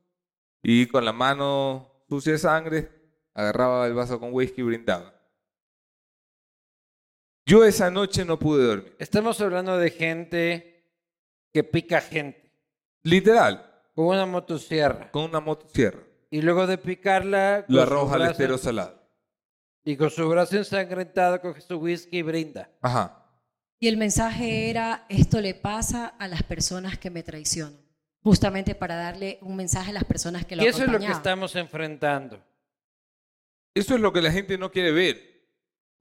y con la mano sucia de sangre agarraba el vaso con whisky y brindaba. Yo esa noche no pude dormir. Estamos hablando de gente que pica gente Literal, con una motosierra. con una motosierra. Y luego de picarla, su arroja al estero salado. y con su brazo ensangrentado coge su whisky y brinda. Ajá. Y el mensaje era, esto le pasa a las personas que me traicionan. Justamente para darle un mensaje a las personas que lo Y eso es lo que acompañaban. estamos enfrentando. Eso es lo que la gente no quiere ver.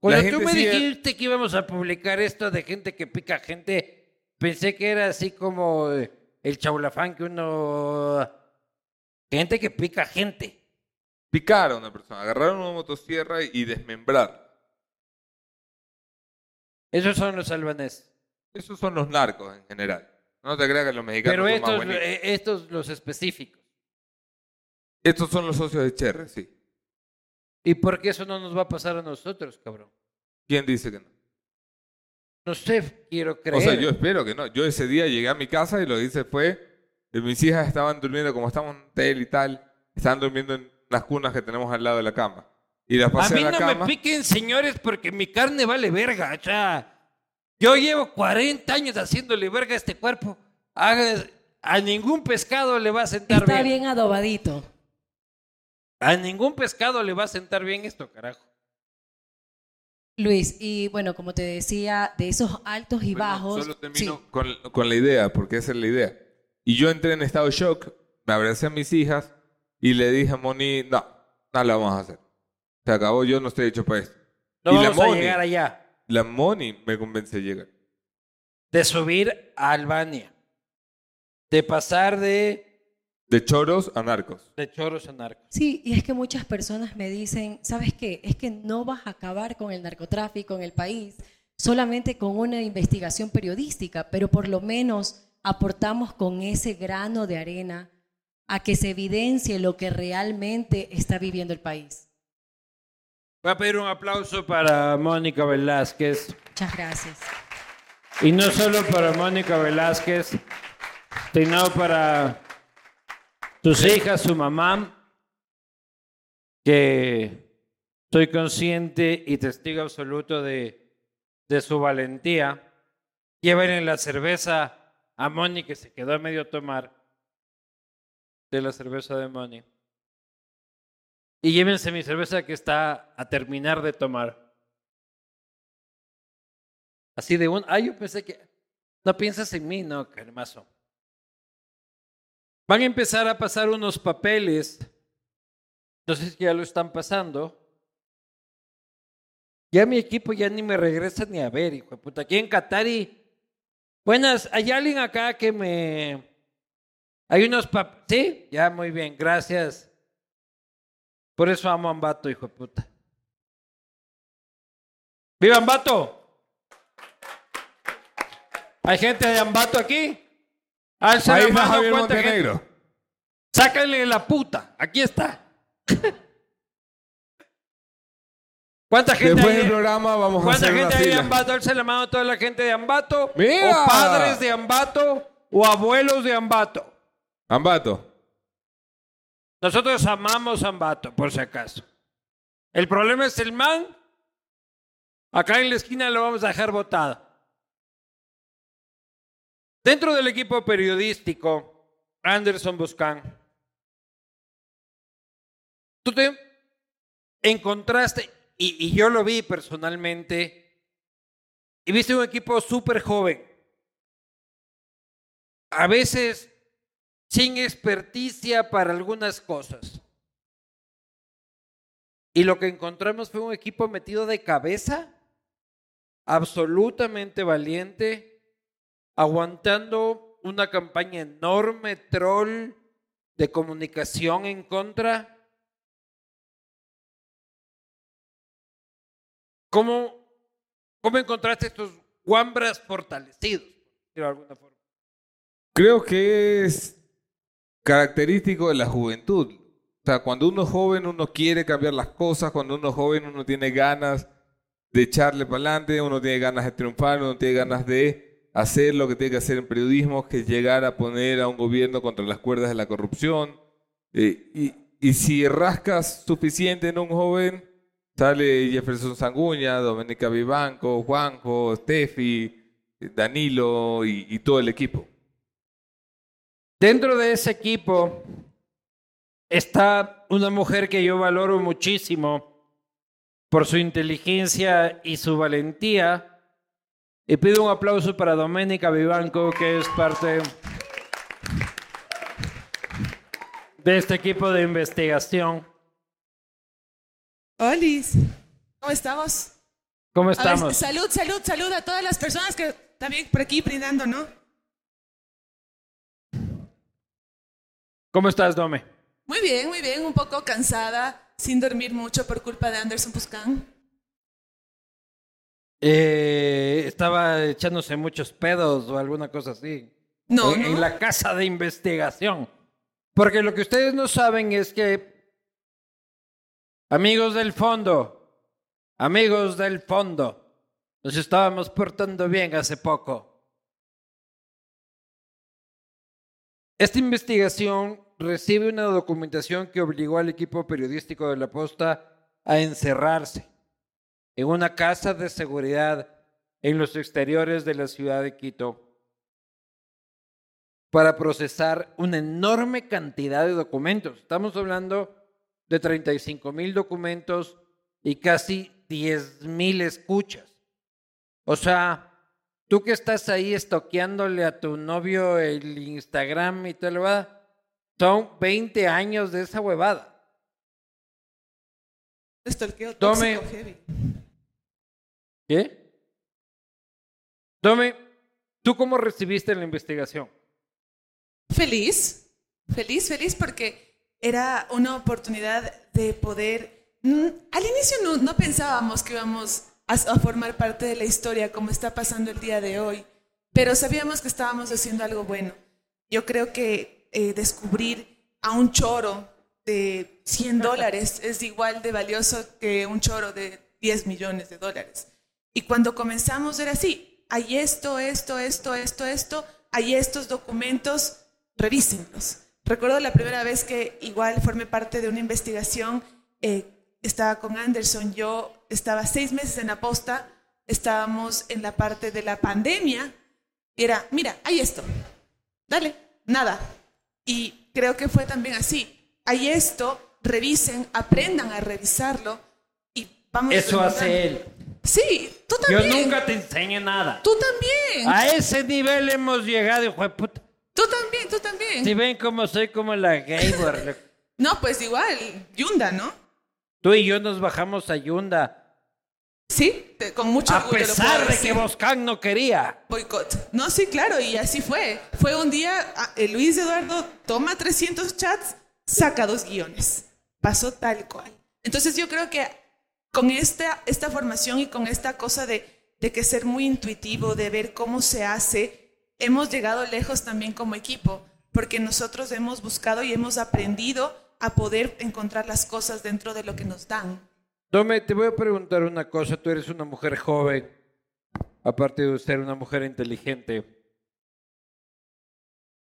Cuando La tú me sigue- dijiste que íbamos a publicar esto de gente que pica gente, pensé que era así como eh, el chaulafán que uno... Gente que pica gente. Picar a una persona, agarrar una motosierra y desmembrar. Esos son los albaneses. Esos son los narcos en general. No te creas que los mexicanos Pero son más estos, buenitos. eh, estos los específicos. Estos son los socios de Cherry, sí. ¿Y por qué eso no nos va a pasar a nosotros, cabrón? ¿Quién dice que no? No sé, quiero creer. O sea, yo espero que no. Yo ese día llegué a mi casa y lo que hice fue, mis hijas estaban durmiendo, como estamos en hotel y tal, estaban durmiendo en las cunas que tenemos al lado de la cama. Y las A pasé a, mí la no cama. me piquen, señores, porque mi carne vale verga. O sea, yo llevo 40 años haciéndole verga a este cuerpo. Haga- a ningún pescado le va a sentar Está bien. bien adobadito. A ningún pescado le va a sentar bien esto, carajo. Luis, y bueno, como te decía, de esos altos y Bueno, bajos. Solo termino sí. con, con la idea, porque esa es la idea. Y yo entré en estado de shock, me abracé a mis hijas y le dije a Moni, no, no la vamos a hacer. Se acabó, yo no estoy hecho para esto. No Y la vamos a Moni. llegar allá. La Moni me convence de llegar. De subir a Albania. De pasar de, De choros a narcos. de choros a narcos. Sí, y es que muchas personas me dicen, ¿sabes qué? Es que no vas a acabar con el narcotráfico en el país solamente con una investigación periodística, pero por lo menos aportamos con ese grano de arena a que se evidencie lo que realmente está viviendo el país. Voy a pedir un aplauso para Mónica Velázquez. Muchas gracias. Y no solo para Mónica Velázquez, sino para sus hijas, su mamá, que soy consciente y testigo absoluto de, su valentía. Lleven en la cerveza a Moni, que se quedó a medio tomar de la cerveza de Moni. Y llévense mi cerveza que está a terminar de tomar. Así de un. Ah, yo pensé que. No piensas en mí, no, carmazo. Van a empezar a pasar unos papeles. No sé si ya lo están pasando. Ya mi equipo ya ni me regresa ni a ver, hijo de puta. Aquí en Qatari. Buenas, ¿hay alguien acá que me. Hay unos papeles. Sí, ya, muy bien, gracias. Por eso amo a Ambato, hijo de puta. ¡Viva Ambato! ¿Hay gente de Ambato aquí? Alza Ahí la está mano, Javier ¿cuánta? Montenegro. Sácale la puta. Aquí está. ¿Cuánta gente Después hay? del de- programa vamos a ¿Cuánta hacer una gente hay de. Ambato? Alza la mano a toda la gente de Ambato. ¡Mira! O padres de Ambato o abuelos de Ambato. Ambato. Nosotros amamos Ambato, por si acaso. El problema es el man. Acá en la esquina lo vamos a dejar botado. Dentro del equipo periodístico, Anderson Buscán, tú te encontraste, y, yo lo vi personalmente, y viste un equipo súper joven. A veces sin experticia para algunas cosas. Y lo que encontramos fue un equipo metido de cabeza, absolutamente valiente, aguantando una campaña enorme, troll, de comunicación en contra. ¿Cómo, cómo encontraste estos guambras fortalecidos? Creo que es característico de la juventud. O sea, cuando uno es joven, uno quiere cambiar las cosas. Cuando uno es joven, uno tiene ganas de echarle para adelante, uno tiene ganas de triunfar, uno tiene ganas de hacer lo que tiene que hacer en periodismo, que es llegar a poner a un gobierno contra las cuerdas de la corrupción. Eh, y, si rascas suficiente en un joven, sale Jefferson Sanguña, Doménica Vivanco, Juanjo, Steffi, Danilo y, y todo el equipo. Dentro de ese equipo está una mujer que yo valoro muchísimo por su inteligencia y su valentía. Y pido un aplauso para Doménica Vivanco, que es parte de este equipo de investigación. Olis, ¿cómo estamos? ¿Cómo ver, estamos? salud, salud, salud a todas las personas que también por aquí brindando, ¿no? ¿Cómo estás, Dome? Muy bien, muy bien, un poco cansada, sin dormir mucho por culpa de Anderson Puscan. Eh, estaba echándose muchos pedos o alguna cosa así. No, en, no. en la casa de investigación. Porque lo que ustedes no saben es que, amigos del fondo, amigos del fondo, nos estábamos portando bien hace poco. Esta investigación recibe una documentación que obligó al equipo periodístico de la Posta a encerrarse en una casa de seguridad en los exteriores de la ciudad de Quito para procesar una enorme cantidad de documentos. Estamos hablando de 35 mil documentos y casi 10 mil escuchas. O sea, tú que estás ahí estoqueándole a tu novio el Instagram y tal, huevada, son 20 años de esa huevada. Tome. ¿Qué? Tome, ¿tú cómo recibiste la investigación? Feliz, feliz, feliz porque era una oportunidad de poder... mm, Al inicio no, pensábamos que íbamos a, a formar parte de la historia como está pasando el día de hoy, pero sabíamos que estábamos haciendo algo bueno. Yo creo que eh, descubrir a un choro de 100 dólares es igual de valioso que un choro de 10 millones de dólares. Y cuando comenzamos era así, hay esto, esto, esto, esto, esto, hay estos documentos, revísenlos. Recuerdo la primera vez que igual formé parte de una investigación, eh, estaba con Anderson, yo estaba seis meses en la posta, estábamos en la parte de la pandemia, y era, mira, hay esto, dale, nada. Y creo que fue también así, hay esto, revisen, aprendan a revisarlo y vamos Eso remontando. hace él. Sí, tú Yo también. nunca te enseñé nada. Tú también. A ese nivel hemos llegado, hijo de puta. Tú también, tú también. Si ven cómo soy como la Gaybor. loco. No, pues igual, Yunda, ¿no? Tú y yo nos bajamos a Yunda. Sí, te- con mucho A orgullo pesar de que. Boscan no quería. Boicot. No, sí, claro, y así fue. Fue un día, eh, Luis Eduardo toma 300 chats, saca dos guiones. Pasó tal cual. Entonces yo creo que con esta, esta formación y con esta cosa de, de que ser muy intuitivo, de ver cómo se hace, hemos llegado lejos también como equipo, porque nosotros hemos buscado y hemos aprendido a poder encontrar las cosas dentro de lo que nos dan. Tome, te voy a preguntar una cosa. Tú eres una mujer joven, aparte de ser una mujer inteligente.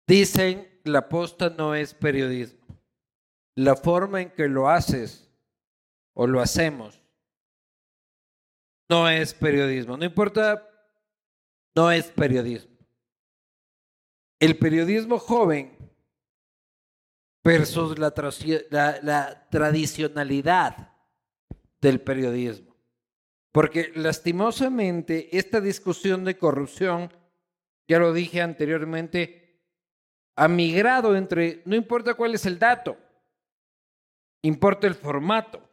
Dicen, la posta no es periodismo. La forma en que lo haces o lo hacemos no es periodismo. No importa, no es periodismo. El periodismo joven versus la, traci- la- la tradicionalidad del periodismo. Porque lastimosamente esta discusión de corrupción, ya lo dije anteriormente, ha migrado entre, no importa cuál es el dato, importa el formato.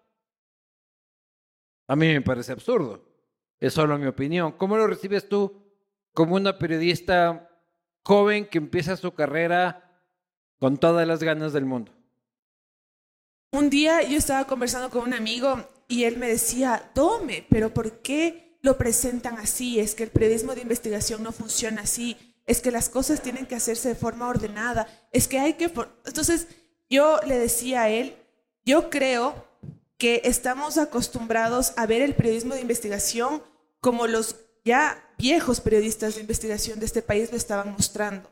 A mí me parece absurdo, es solo mi opinión. ¿Cómo lo recibes tú como una periodista joven que empieza su carrera con todas las ganas del mundo? Un día yo estaba conversando con un amigo y él me decía, Dome, pero ¿por qué lo presentan así? Es que el periodismo de investigación no funciona así, es que las cosas tienen que hacerse de forma ordenada, es que hay que... for-". Entonces yo le decía a él, yo creo que estamos acostumbrados a ver el periodismo de investigación como los ya viejos periodistas de investigación de este país lo estaban mostrando.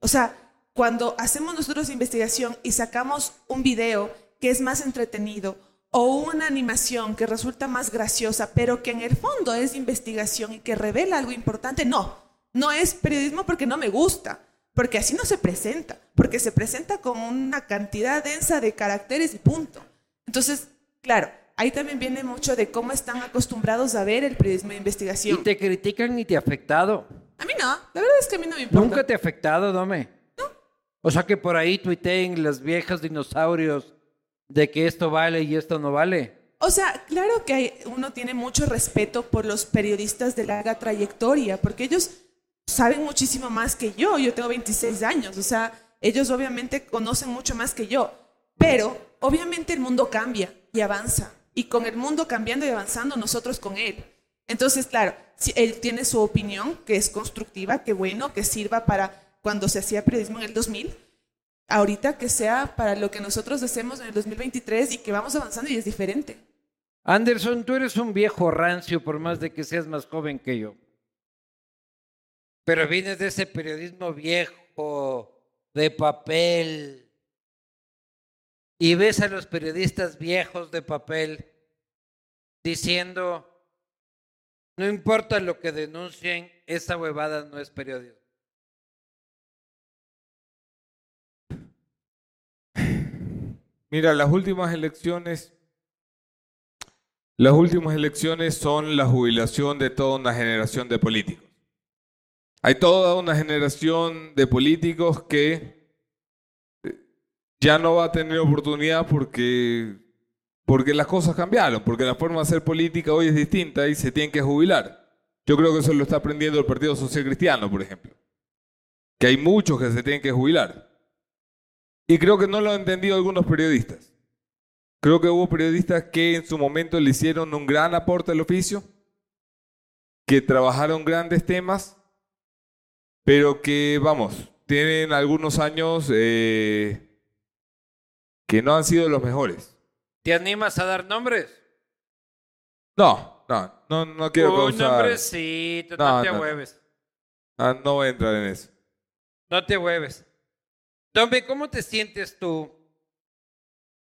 O sea, cuando hacemos nosotros investigación y sacamos un video que es más entretenido o una animación que resulta más graciosa, pero que en el fondo es investigación y que revela algo importante, no, no es periodismo porque no me gusta. porque así no se presenta, porque se presenta como una cantidad densa de caracteres y punto. Entonces, claro, ahí también viene mucho de cómo están acostumbrados a ver el periodismo de Y investigación. te critican y te ha afectado. A mí no, la verdad es que a mí no me importa. Nunca te ha afectado, Dome. No. O sea que por ahí tuiteen las viejas dinosaurios de que esto vale y esto no vale. O sea, claro que hay- uno tiene mucho respeto por los periodistas de larga trayectoria, porque ellos saben muchísimo más que yo. Yo tengo 26 años, o sea, ellos obviamente conocen mucho más que yo. Pero obviamente el mundo cambia y avanza. Y con el mundo cambiando y avanzando, nosotros con él. Entonces, claro, si él tiene su opinión, que es constructiva, que bueno, que sirva para cuando se hacía periodismo en el 2000, ahorita que sea para lo que nosotros hacemos en el 2023 y que vamos avanzando y es diferente. Anderson, tú eres un viejo rancio por más de que seas más joven que yo. Pero vienes de ese periodismo viejo, de papel. Y ves a los periodistas viejos de papel diciendo, no importa lo que denuncien, esa huevada no es periodismo. Mira, las últimas elecciones, las últimas elecciones son la jubilación de toda una generación de políticos. Hay toda una generación de políticos que ya no va a tener oportunidad porque, porque las cosas cambiaron, porque la forma de hacer política hoy es distinta y se tienen que jubilar. Yo creo que eso lo está aprendiendo el Partido Social Cristiano, por ejemplo. Que hay muchos que se tienen que jubilar. Y creo que no lo han entendido algunos periodistas. Creo que hubo periodistas que en su momento le hicieron un gran aporte al oficio, que trabajaron grandes temas, pero que, vamos, tienen algunos años eh, que no han sido los mejores. ¿Te animas a dar nombres? No, no, no, no quiero Un causar... nombrecito, no, No, te no. hueves. Ah, no voy a entrar en eso. No te hueves. Tombe, ¿cómo te sientes tú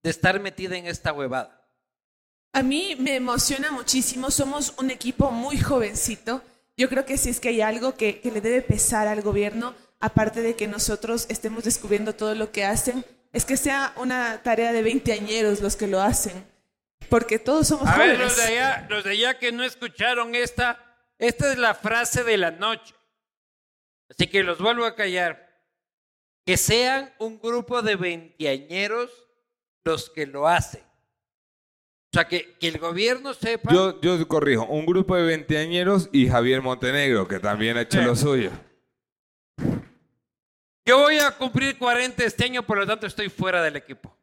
de estar metida en esta huevada? A mí me emociona muchísimo, somos un equipo muy jovencito. Yo creo que si es que hay algo que, que le debe pesar al gobierno, aparte de que nosotros estemos descubriendo todo lo que hacen, es que sea una tarea de 20 añeros los que lo hacen. Porque todos somos A ver, jóvenes. los de allá, los de allá que no escucharon esta, esta es la frase de la noche. Así que los vuelvo a callar. Que sean un grupo de veinteañeros los que lo hacen. O sea, que, que el gobierno sepa. Yo, yo corrijo, un grupo de veinteañeros y Javier Montenegro, que también ha hecho Sí. lo suyo. Yo voy a cumplir 40 este año, por lo tanto estoy fuera del equipo.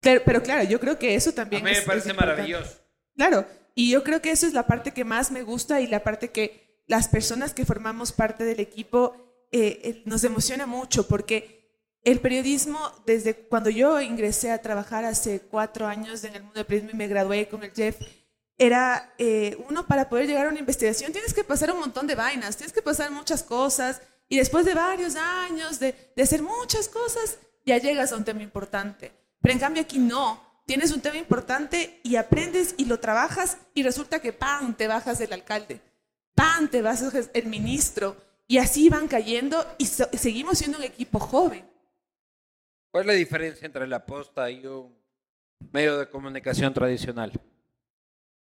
Pero claro, yo creo que eso A también mí es- me es parece maravilloso. Claro, y yo creo que eso es la parte que más me gusta y la parte que las personas que formamos parte del equipo eh, eh, nos emociona mucho porque el periodismo, desde cuando yo ingresé a trabajar hace cuatro años en el mundo del periodismo y me gradué con el Jeff, era eh, uno para poder llegar a una investigación tienes que pasar un montón de vainas, tienes que pasar muchas cosas y después de varios años de, de hacer muchas cosas ya llegas a un tema importante. Pero en cambio aquí no, tienes un tema importante y aprendes y lo trabajas y resulta que ¡pam! te bajas del alcalde, ¡pam! te bajas el ministro y así van cayendo y so- seguimos siendo un equipo joven. ¿Cuál es la diferencia entre la posta y un medio de comunicación tradicional?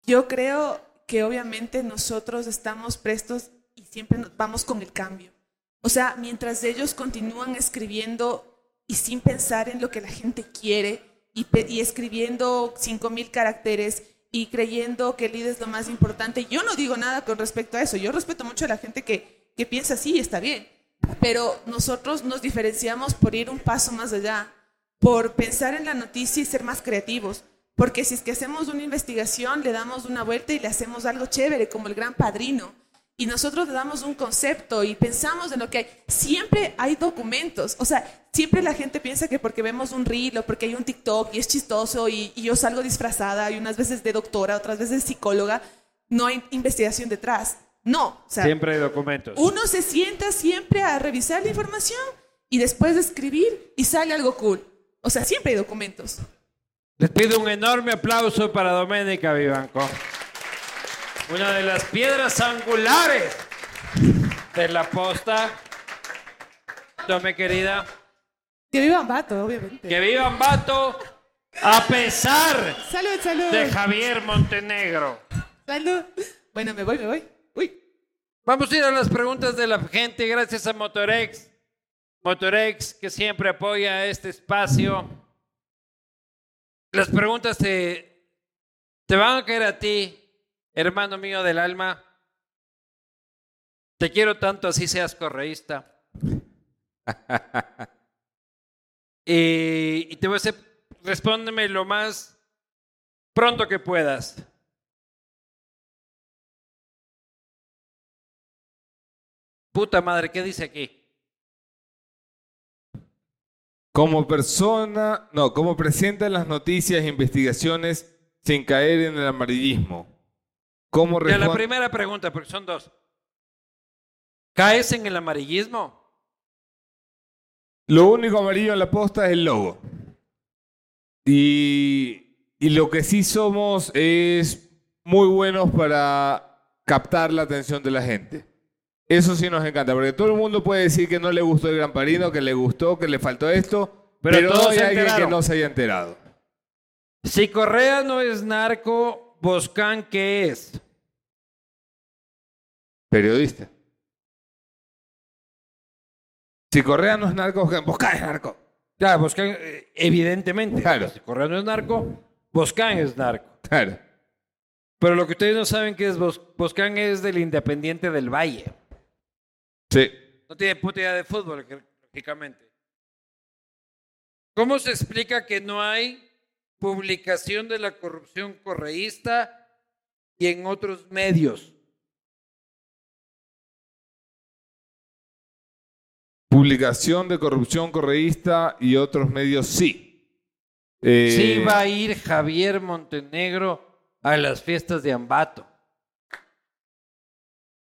Yo creo que obviamente nosotros estamos prestos y siempre nos vamos con el cambio. O sea, mientras ellos continúan escribiendo y sin pensar en lo que la gente quiere y, y escribiendo 5.000 caracteres y creyendo que el lead es lo más importante, yo no digo nada con respecto a eso. Yo respeto mucho a la gente que, que piensa así, está bien. Pero nosotros nos diferenciamos por ir un paso más allá, por pensar en la noticia y ser más creativos. Porque si es que hacemos una investigación, le damos una vuelta y le hacemos algo chévere, como el gran padrino. Y nosotros le damos un concepto y pensamos en lo que hay. Siempre hay documentos. O sea, siempre la gente piensa que porque vemos un reel o porque hay un TikTok y es chistoso y, y yo salgo disfrazada y unas veces de doctora, otras veces psicóloga, no hay investigación detrás. No. O sea, Siempre hay documentos. uno se sienta siempre a revisar la información y después de escribir y sale algo cool. O sea, siempre hay documentos. Les pido un enorme aplauso para Doménica Vivanco. Una de las piedras angulares de la posta. Mi querida. Que viva Ambato, obviamente. Que viva Ambato a pesar Salud, salud. de Javier Montenegro. Salud. Bueno, me voy, me voy. Uy. Vamos a ir a las preguntas de la gente gracias a Motorex. Motorex que siempre apoya este espacio. Las preguntas te, te van a caer a ti, hermano mío del alma. Te quiero tanto así seas correísta. y, y te voy a hacer, respóndeme lo más pronto que puedas. Puta madre, ¿qué dice aquí? Como persona, no, como presenta las noticias e investigaciones sin caer en el amarillismo. ¿Cómo la primera pregunta, porque son dos. ¿Caes en el amarillismo? Lo único amarillo en la posta es el logo. Y, y lo que sí somos es muy buenos para captar la atención de la gente. Eso sí nos encanta, porque todo el mundo puede decir que no le gustó el Gran Parino, que le gustó, que le faltó esto, Pero pero, todos no hay alguien que no se haya enterado. Si Correa no es narco, Boscán, ¿qué es? Periodista. Si Correa no es narco, Bosca es narco. Claro, Boscán, eh, evidentemente. Claro. Si Correa no es narco, Boscán es narco. Claro. Pero lo que ustedes no saben que es Bos- Boscán es del Independiente del Valle. Sí. No tiene puta idea de fútbol, lógicamente. ¿Cómo se explica que no hay publicación de la corrupción correísta y en otros medios? Publicación de corrupción correísta y otros medios, sí. Eh, Sí va a ir Javier Montenegro a las fiestas de Ambato.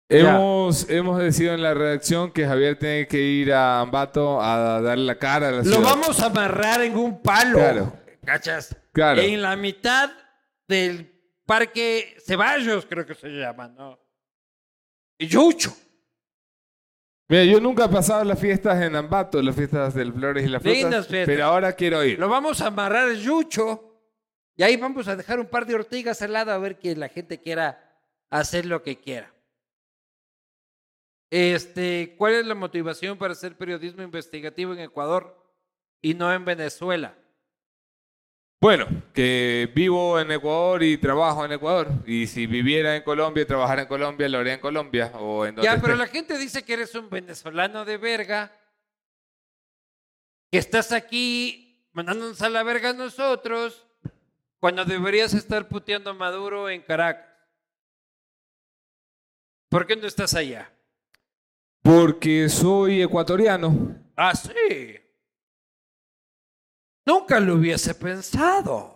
Hemos, hemos decidido en la redacción que Javier tiene que ir a Ambato a darle la cara a la Lo ciudad. vamos a amarrar en un palo. Claro. ¿Cachas? Claro. En la mitad del parque Ceballos, creo que se llama, ¿no? Yucho. Mira, yo nunca he pasado las fiestas en Ambato, las fiestas del Flores y las Lindas Frutas, fiestas. pero ahora quiero ir. Lo vamos a amarrar Yucho. Y ahí vamos a dejar un par de ortigas al lado a ver que la gente quiera hacer lo que quiera. Este, ¿cuál es la motivación para hacer periodismo investigativo en Ecuador y no en Venezuela? Bueno, que vivo en Ecuador y trabajo en Ecuador. Y si viviera en Colombia y trabajara en Colombia, lo haría en Colombia o en donde Ya, pero la gente dice que eres un venezolano de verga, que estás aquí mandándonos a la verga a nosotros, cuando deberías estar puteando a Maduro en Caracas. ¿Por qué no estás allá? Porque soy ecuatoriano. Ah, sí. Nunca lo hubiese pensado.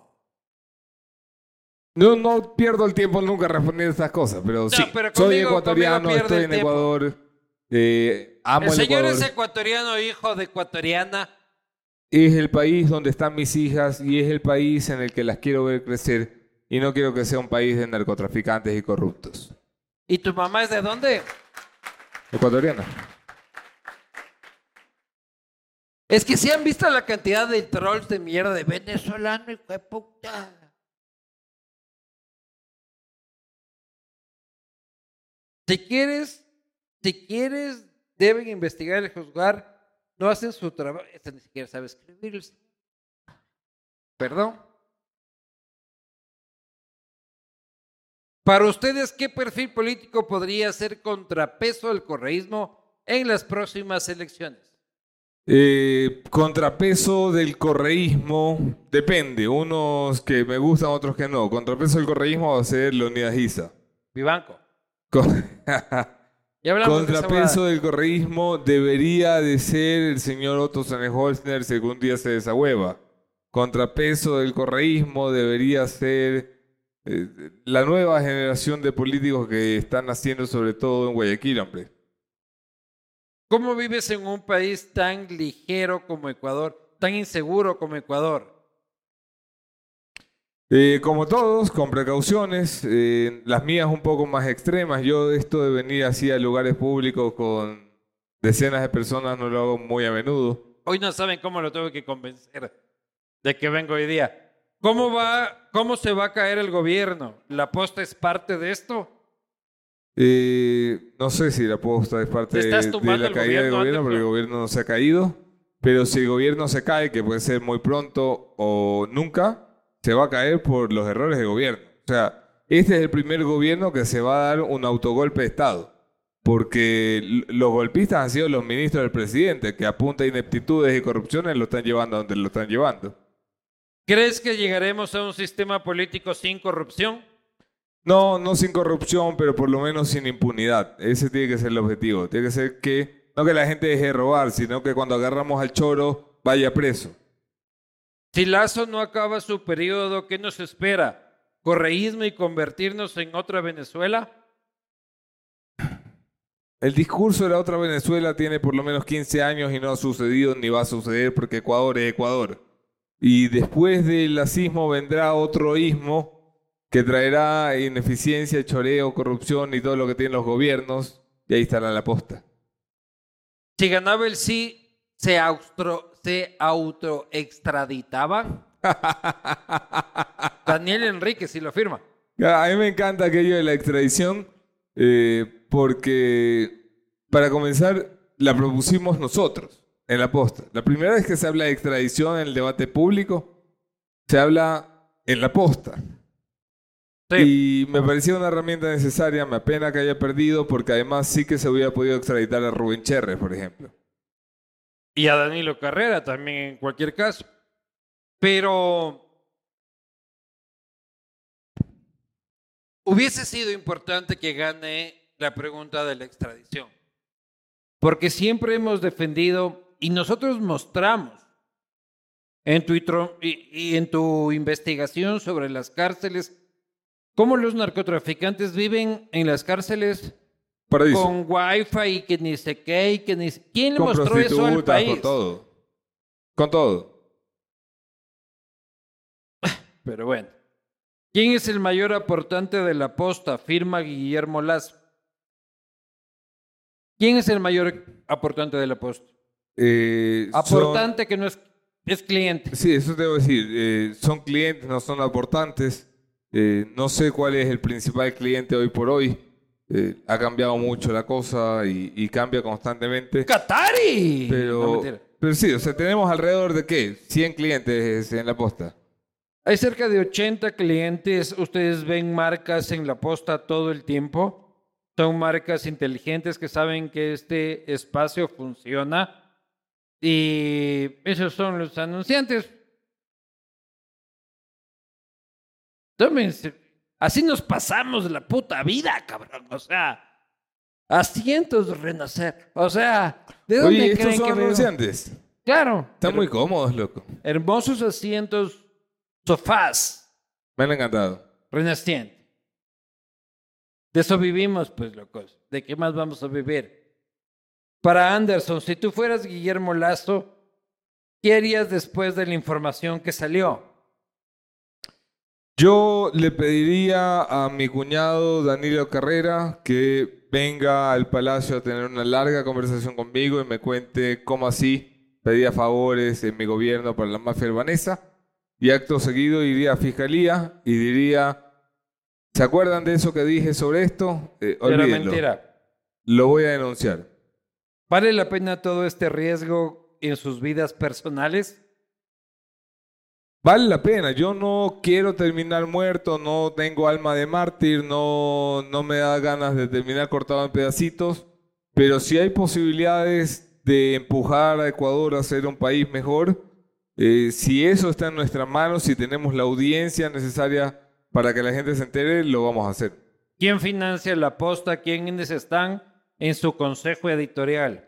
No, no pierdo el tiempo nunca respondiendo estas cosas, pero sí. pero soy conmigo- ecuatoriano, conmigo pierde estoy en tiempo. Ecuador. eh, amo El el, señor Ecuador. es ecuatoriano, hijo de ecuatoriana. Es el país donde están mis hijas y es el país en el que las quiero ver crecer. Y no quiero que sea un país de narcotraficantes y corruptos. ¿Y tu mamá es de dónde? Ecuatoriano. Es que si han visto la cantidad de trolls de mierda de venezolano, hijo de puta. Si quieres, si quieres, deben investigar y juzgar. No hacen su trabajo. Este ni siquiera sabe escribir. Perdón. Para ustedes, ¿qué perfil político podría ser contrapeso al correísmo en las próximas elecciones? Eh, contrapeso del correísmo, depende. Unos que me gustan, otros que no. Contrapeso del correísmo va a ser Leonidas Issa. Vivanco. Con- de Contrapeso del correísmo debería de ser el señor Otto Sonnenholzner si algún día se desahueva. Contrapeso del correísmo debería ser eh, la nueva generación de políticos que están naciendo sobre todo en Guayaquil, hombre. ¿Cómo vives en un país tan ligero como Ecuador, tan inseguro como Ecuador? Eh, como todos, con precauciones, eh, las mías un poco más extremas. Yo esto de venir así a lugares públicos con decenas de personas, no lo hago muy a menudo. Hoy no saben cómo lo tengo que convencer de que vengo hoy día. ¿Cómo va, cómo se va a caer el gobierno? ¿La posta es parte de esto? Eh, no sé si la posta es parte ¿Te estás de, la caída del gobierno porque el no? gobierno no se ha caído. Pero si el gobierno se cae, que puede ser muy pronto o nunca, se va a caer por los errores del gobierno. O sea, este es el primer gobierno que se va a dar un autogolpe de Estado. Porque los golpistas han sido los ministros del presidente, que a punta de ineptitudes y corrupciones lo están llevando a donde lo están llevando. ¿Crees que llegaremos a un sistema político sin corrupción? No, no sin corrupción, pero por lo menos sin impunidad. Ese tiene que ser el objetivo. Tiene que ser que, no que la gente deje de robar, sino que cuando agarramos al choro vaya preso. Si Lazo no acaba su periodo, ¿qué nos espera? ¿Correísmo y convertirnos en otra Venezuela? El discurso de la otra Venezuela tiene por lo menos 15 años y no ha sucedido ni va a suceder porque Ecuador es Ecuador. Y después del lacismo vendrá otro ismo que traerá ineficiencia, choreo, corrupción y todo lo que tienen los gobiernos. Y ahí estará la posta. Si ganaba el sí, ¿se, austro, se autoextraditaba? Daniel Enrique sí lo firma. A mí me encanta aquello de la extradición eh, porque, para comenzar, la propusimos nosotros en la posta. La primera vez que se habla de extradición en el debate público, se habla en la posta. Sí. Y me parecía una herramienta necesaria, me apena que haya perdido, porque además sí que se hubiera podido extraditar a Rubén Cherres, por ejemplo. Y a Danilo Carrera también en cualquier caso. Pero hubiese sido importante que gane la pregunta de la extradición. Porque siempre hemos defendido y nosotros mostramos en tu, y en tu investigación sobre las cárceles cómo los narcotraficantes viven en las cárceles Paraíso. con wifi y que ni sé qué y que ni... ¿Quién le Con mostró eso al país? con todo. Con todo. Pero bueno. ¿Quién es el mayor aportante de la posta? Firma Guillermo Lazo. ¿Quién es el mayor aportante de la posta? Eh, son- Aportante que no es, es cliente. Sí, eso debo decir. eh, son clientes, no son aportantes. Eh, no sé cuál es el principal cliente hoy por hoy. Eh, ha cambiado mucho la cosa y, y cambia constantemente. ¡Qatari! No, Pero, mentira. pero sí, o sea, tenemos alrededor de qué? 100 clientes en la posta. Hay cerca de 80 clientes. Ustedes ven marcas en la posta todo el tiempo. Son marcas inteligentes que saben que este espacio funciona. Y esos son los anunciantes. Así nos pasamos la puta vida, cabrón. O sea, asientos de renacer. O sea, ¿de dónde Oye, estos creen son que anunciantes. Claro. Están muy cómodos, loco. Hermosos asientos, sofás, Me han encantado. renaciente. De eso vivimos, pues, locos. ¿De qué más vamos a vivir? Para Anderson, si tú fueras Guillermo Lazo, ¿qué harías después de la información que salió? Yo le pediría a mi cuñado Danilo Carrera que venga al palacio a tener una larga conversación conmigo y me cuente cómo así pedía favores en mi gobierno para la mafia albanesa. Y acto seguido iría a fiscalía y diría, ¿se acuerdan de eso que dije sobre esto? Eh, Era olvídenlo. mentira. Lo voy a denunciar. ¿Vale la pena todo este riesgo en sus vidas personales? Vale la pena. Yo no quiero terminar muerto, no tengo alma de mártir, no, no me da ganas de terminar cortado en pedacitos, pero si hay posibilidades de empujar a Ecuador a ser un país mejor, eh, si eso está en nuestras manos, si tenemos la audiencia necesaria para que la gente se entere, lo vamos a hacer. ¿Quién financia la posta? ¿Quiénes están en su consejo editorial?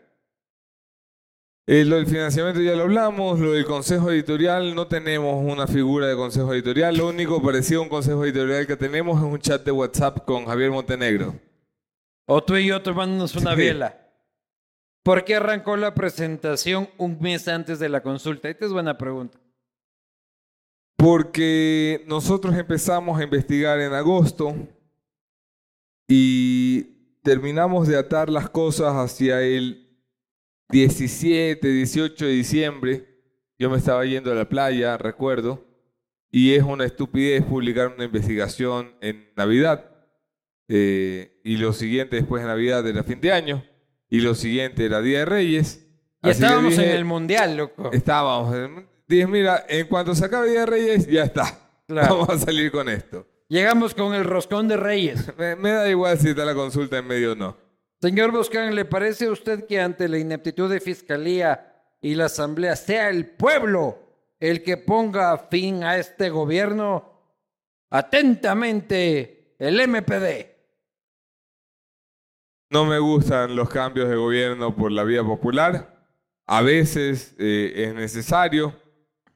Eh, lo del financiamiento ya lo hablamos, lo del consejo editorial, no tenemos una figura de consejo editorial, lo único parecido a un consejo editorial que tenemos es un chat de WhatsApp con Javier Montenegro. O tú y yo tomándonos una Sí. vela. ¿Por qué arrancó la presentación un mes antes de la consulta? Esta es buena pregunta. Porque nosotros empezamos a investigar en agosto y terminamos de atar las cosas hacia el 17, 18 de diciembre, yo me estaba yendo a la playa, recuerdo, y es una estupidez publicar una investigación en Navidad. Eh, y lo siguiente después de Navidad era fin de año. Y lo siguiente era Día de Reyes. Y Así estábamos dije- en el mundial, loco. Estábamos. en- Dije, mira, en cuanto se acabe Día de Reyes, ya está. Claro. Vamos a salir con esto. Llegamos con el roscón de Reyes. Me, me da igual si está la consulta en medio o no. Señor Boscan, ¿le parece a usted que ante la ineptitud de Fiscalía y la Asamblea sea el pueblo el que ponga fin a este gobierno? Atentamente, el MPD. No me gustan los cambios de gobierno por la vía popular. A veces eh, es necesario,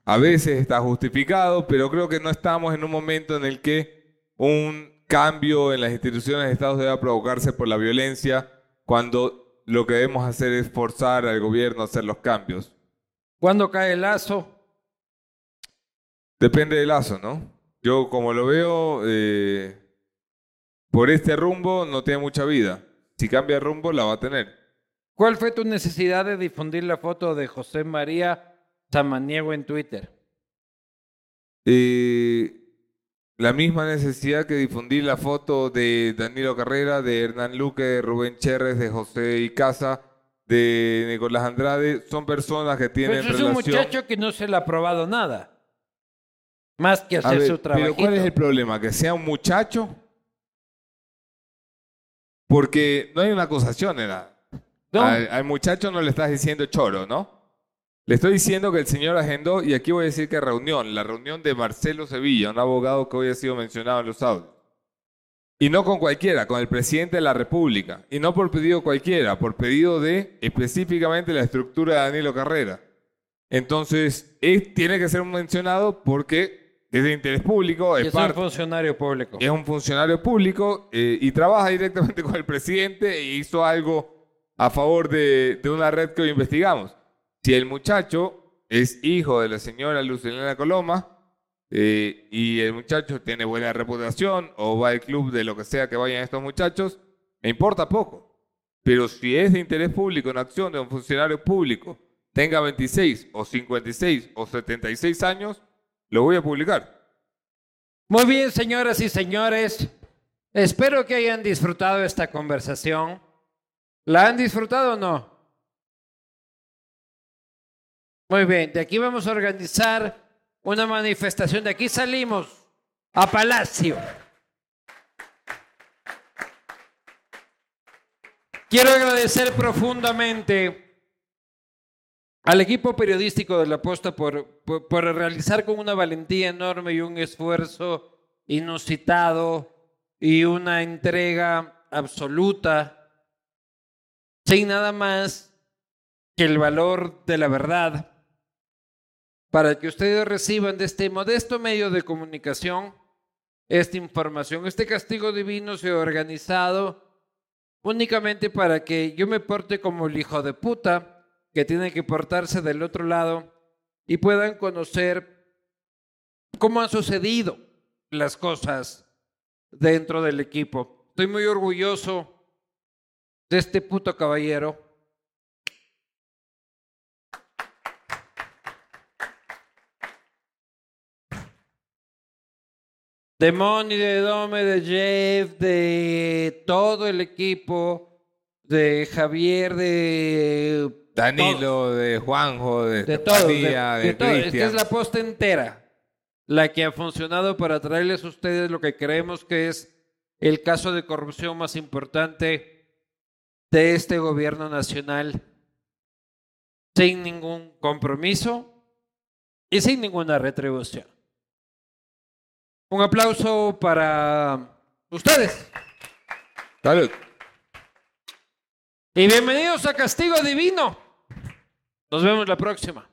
a veces está justificado, pero creo que no estamos en un momento en el que un cambio en las instituciones de Estado deba provocarse por la violencia cuando lo que debemos hacer es forzar al gobierno a hacer los cambios. ¿Cuándo cae el lazo? Depende del lazo, ¿no? Yo como lo veo, eh, por este rumbo no tiene mucha vida. Si cambia de rumbo, la va a tener. ¿Cuál fue tu necesidad de difundir la foto de José María Samaniego en Twitter? Eh, la misma necesidad que difundir la foto de Danilo Carrera, de Hernán Luque, de Rubén Cherres, de José Icaza, de Nicolás Andrade, son personas que tienen Pues es un relación. muchacho que no se le ha probado nada. Más que hacer ver, su trabajo. pero ¿cuál es el problema? ¿Que sea un muchacho? Porque no hay una acusación, era. Al, al muchacho no le estás diciendo choro, ¿no? Le estoy diciendo que el señor agendó, y aquí voy a decir que reunión, la reunión de Marcelo Sevilla, un abogado que hoy ha sido mencionado en los audios. Y no con cualquiera, con el presidente de la República. Y no por pedido cualquiera, por pedido de específicamente la estructura de Danilo Carrera. Entonces, es- tiene que ser mencionado porque es de interés público, es, es un funcionario público. es un funcionario público eh, y trabaja directamente con el presidente e hizo algo a favor de, de una red que hoy investigamos. Si el muchacho es hijo de la señora Lucilena Coloma eh, y el muchacho tiene buena reputación o va al club de lo que sea que vayan estos muchachos, me importa poco. Pero si es de interés público en acción de un funcionario público, tenga 26 o 56 o 76 años, lo voy a publicar. Muy bien, señoras y señores. Espero que hayan disfrutado esta conversación. ¿La han disfrutado o no? Muy bien, de aquí vamos a organizar una manifestación. De aquí salimos a Palacio. Quiero agradecer profundamente al equipo periodístico de La Posta por, por, realizar con una valentía enorme y un esfuerzo inusitado y una entrega absoluta, sin nada más que el valor de la verdad, para que ustedes reciban de este modesto medio de comunicación esta información. Este castigo divino se ha organizado únicamente para que yo me porte como el hijo de puta que tiene que portarse del otro lado y puedan conocer cómo han sucedido las cosas dentro del equipo. Estoy muy orgulloso de este puto caballero. De Moni, de Dome, de Jeff, de todo el equipo, de Javier, de Danilo, de Juanjo, de, de de, de de todo. Es que Cristian. es la posta entera la que ha funcionado para traerles a ustedes lo que creemos que es el caso de corrupción más importante de este gobierno nacional, sin ningún compromiso y sin ninguna retribución. Un aplauso para ustedes. Salud. Y bienvenidos a Castigo Divino. Nos vemos la próxima.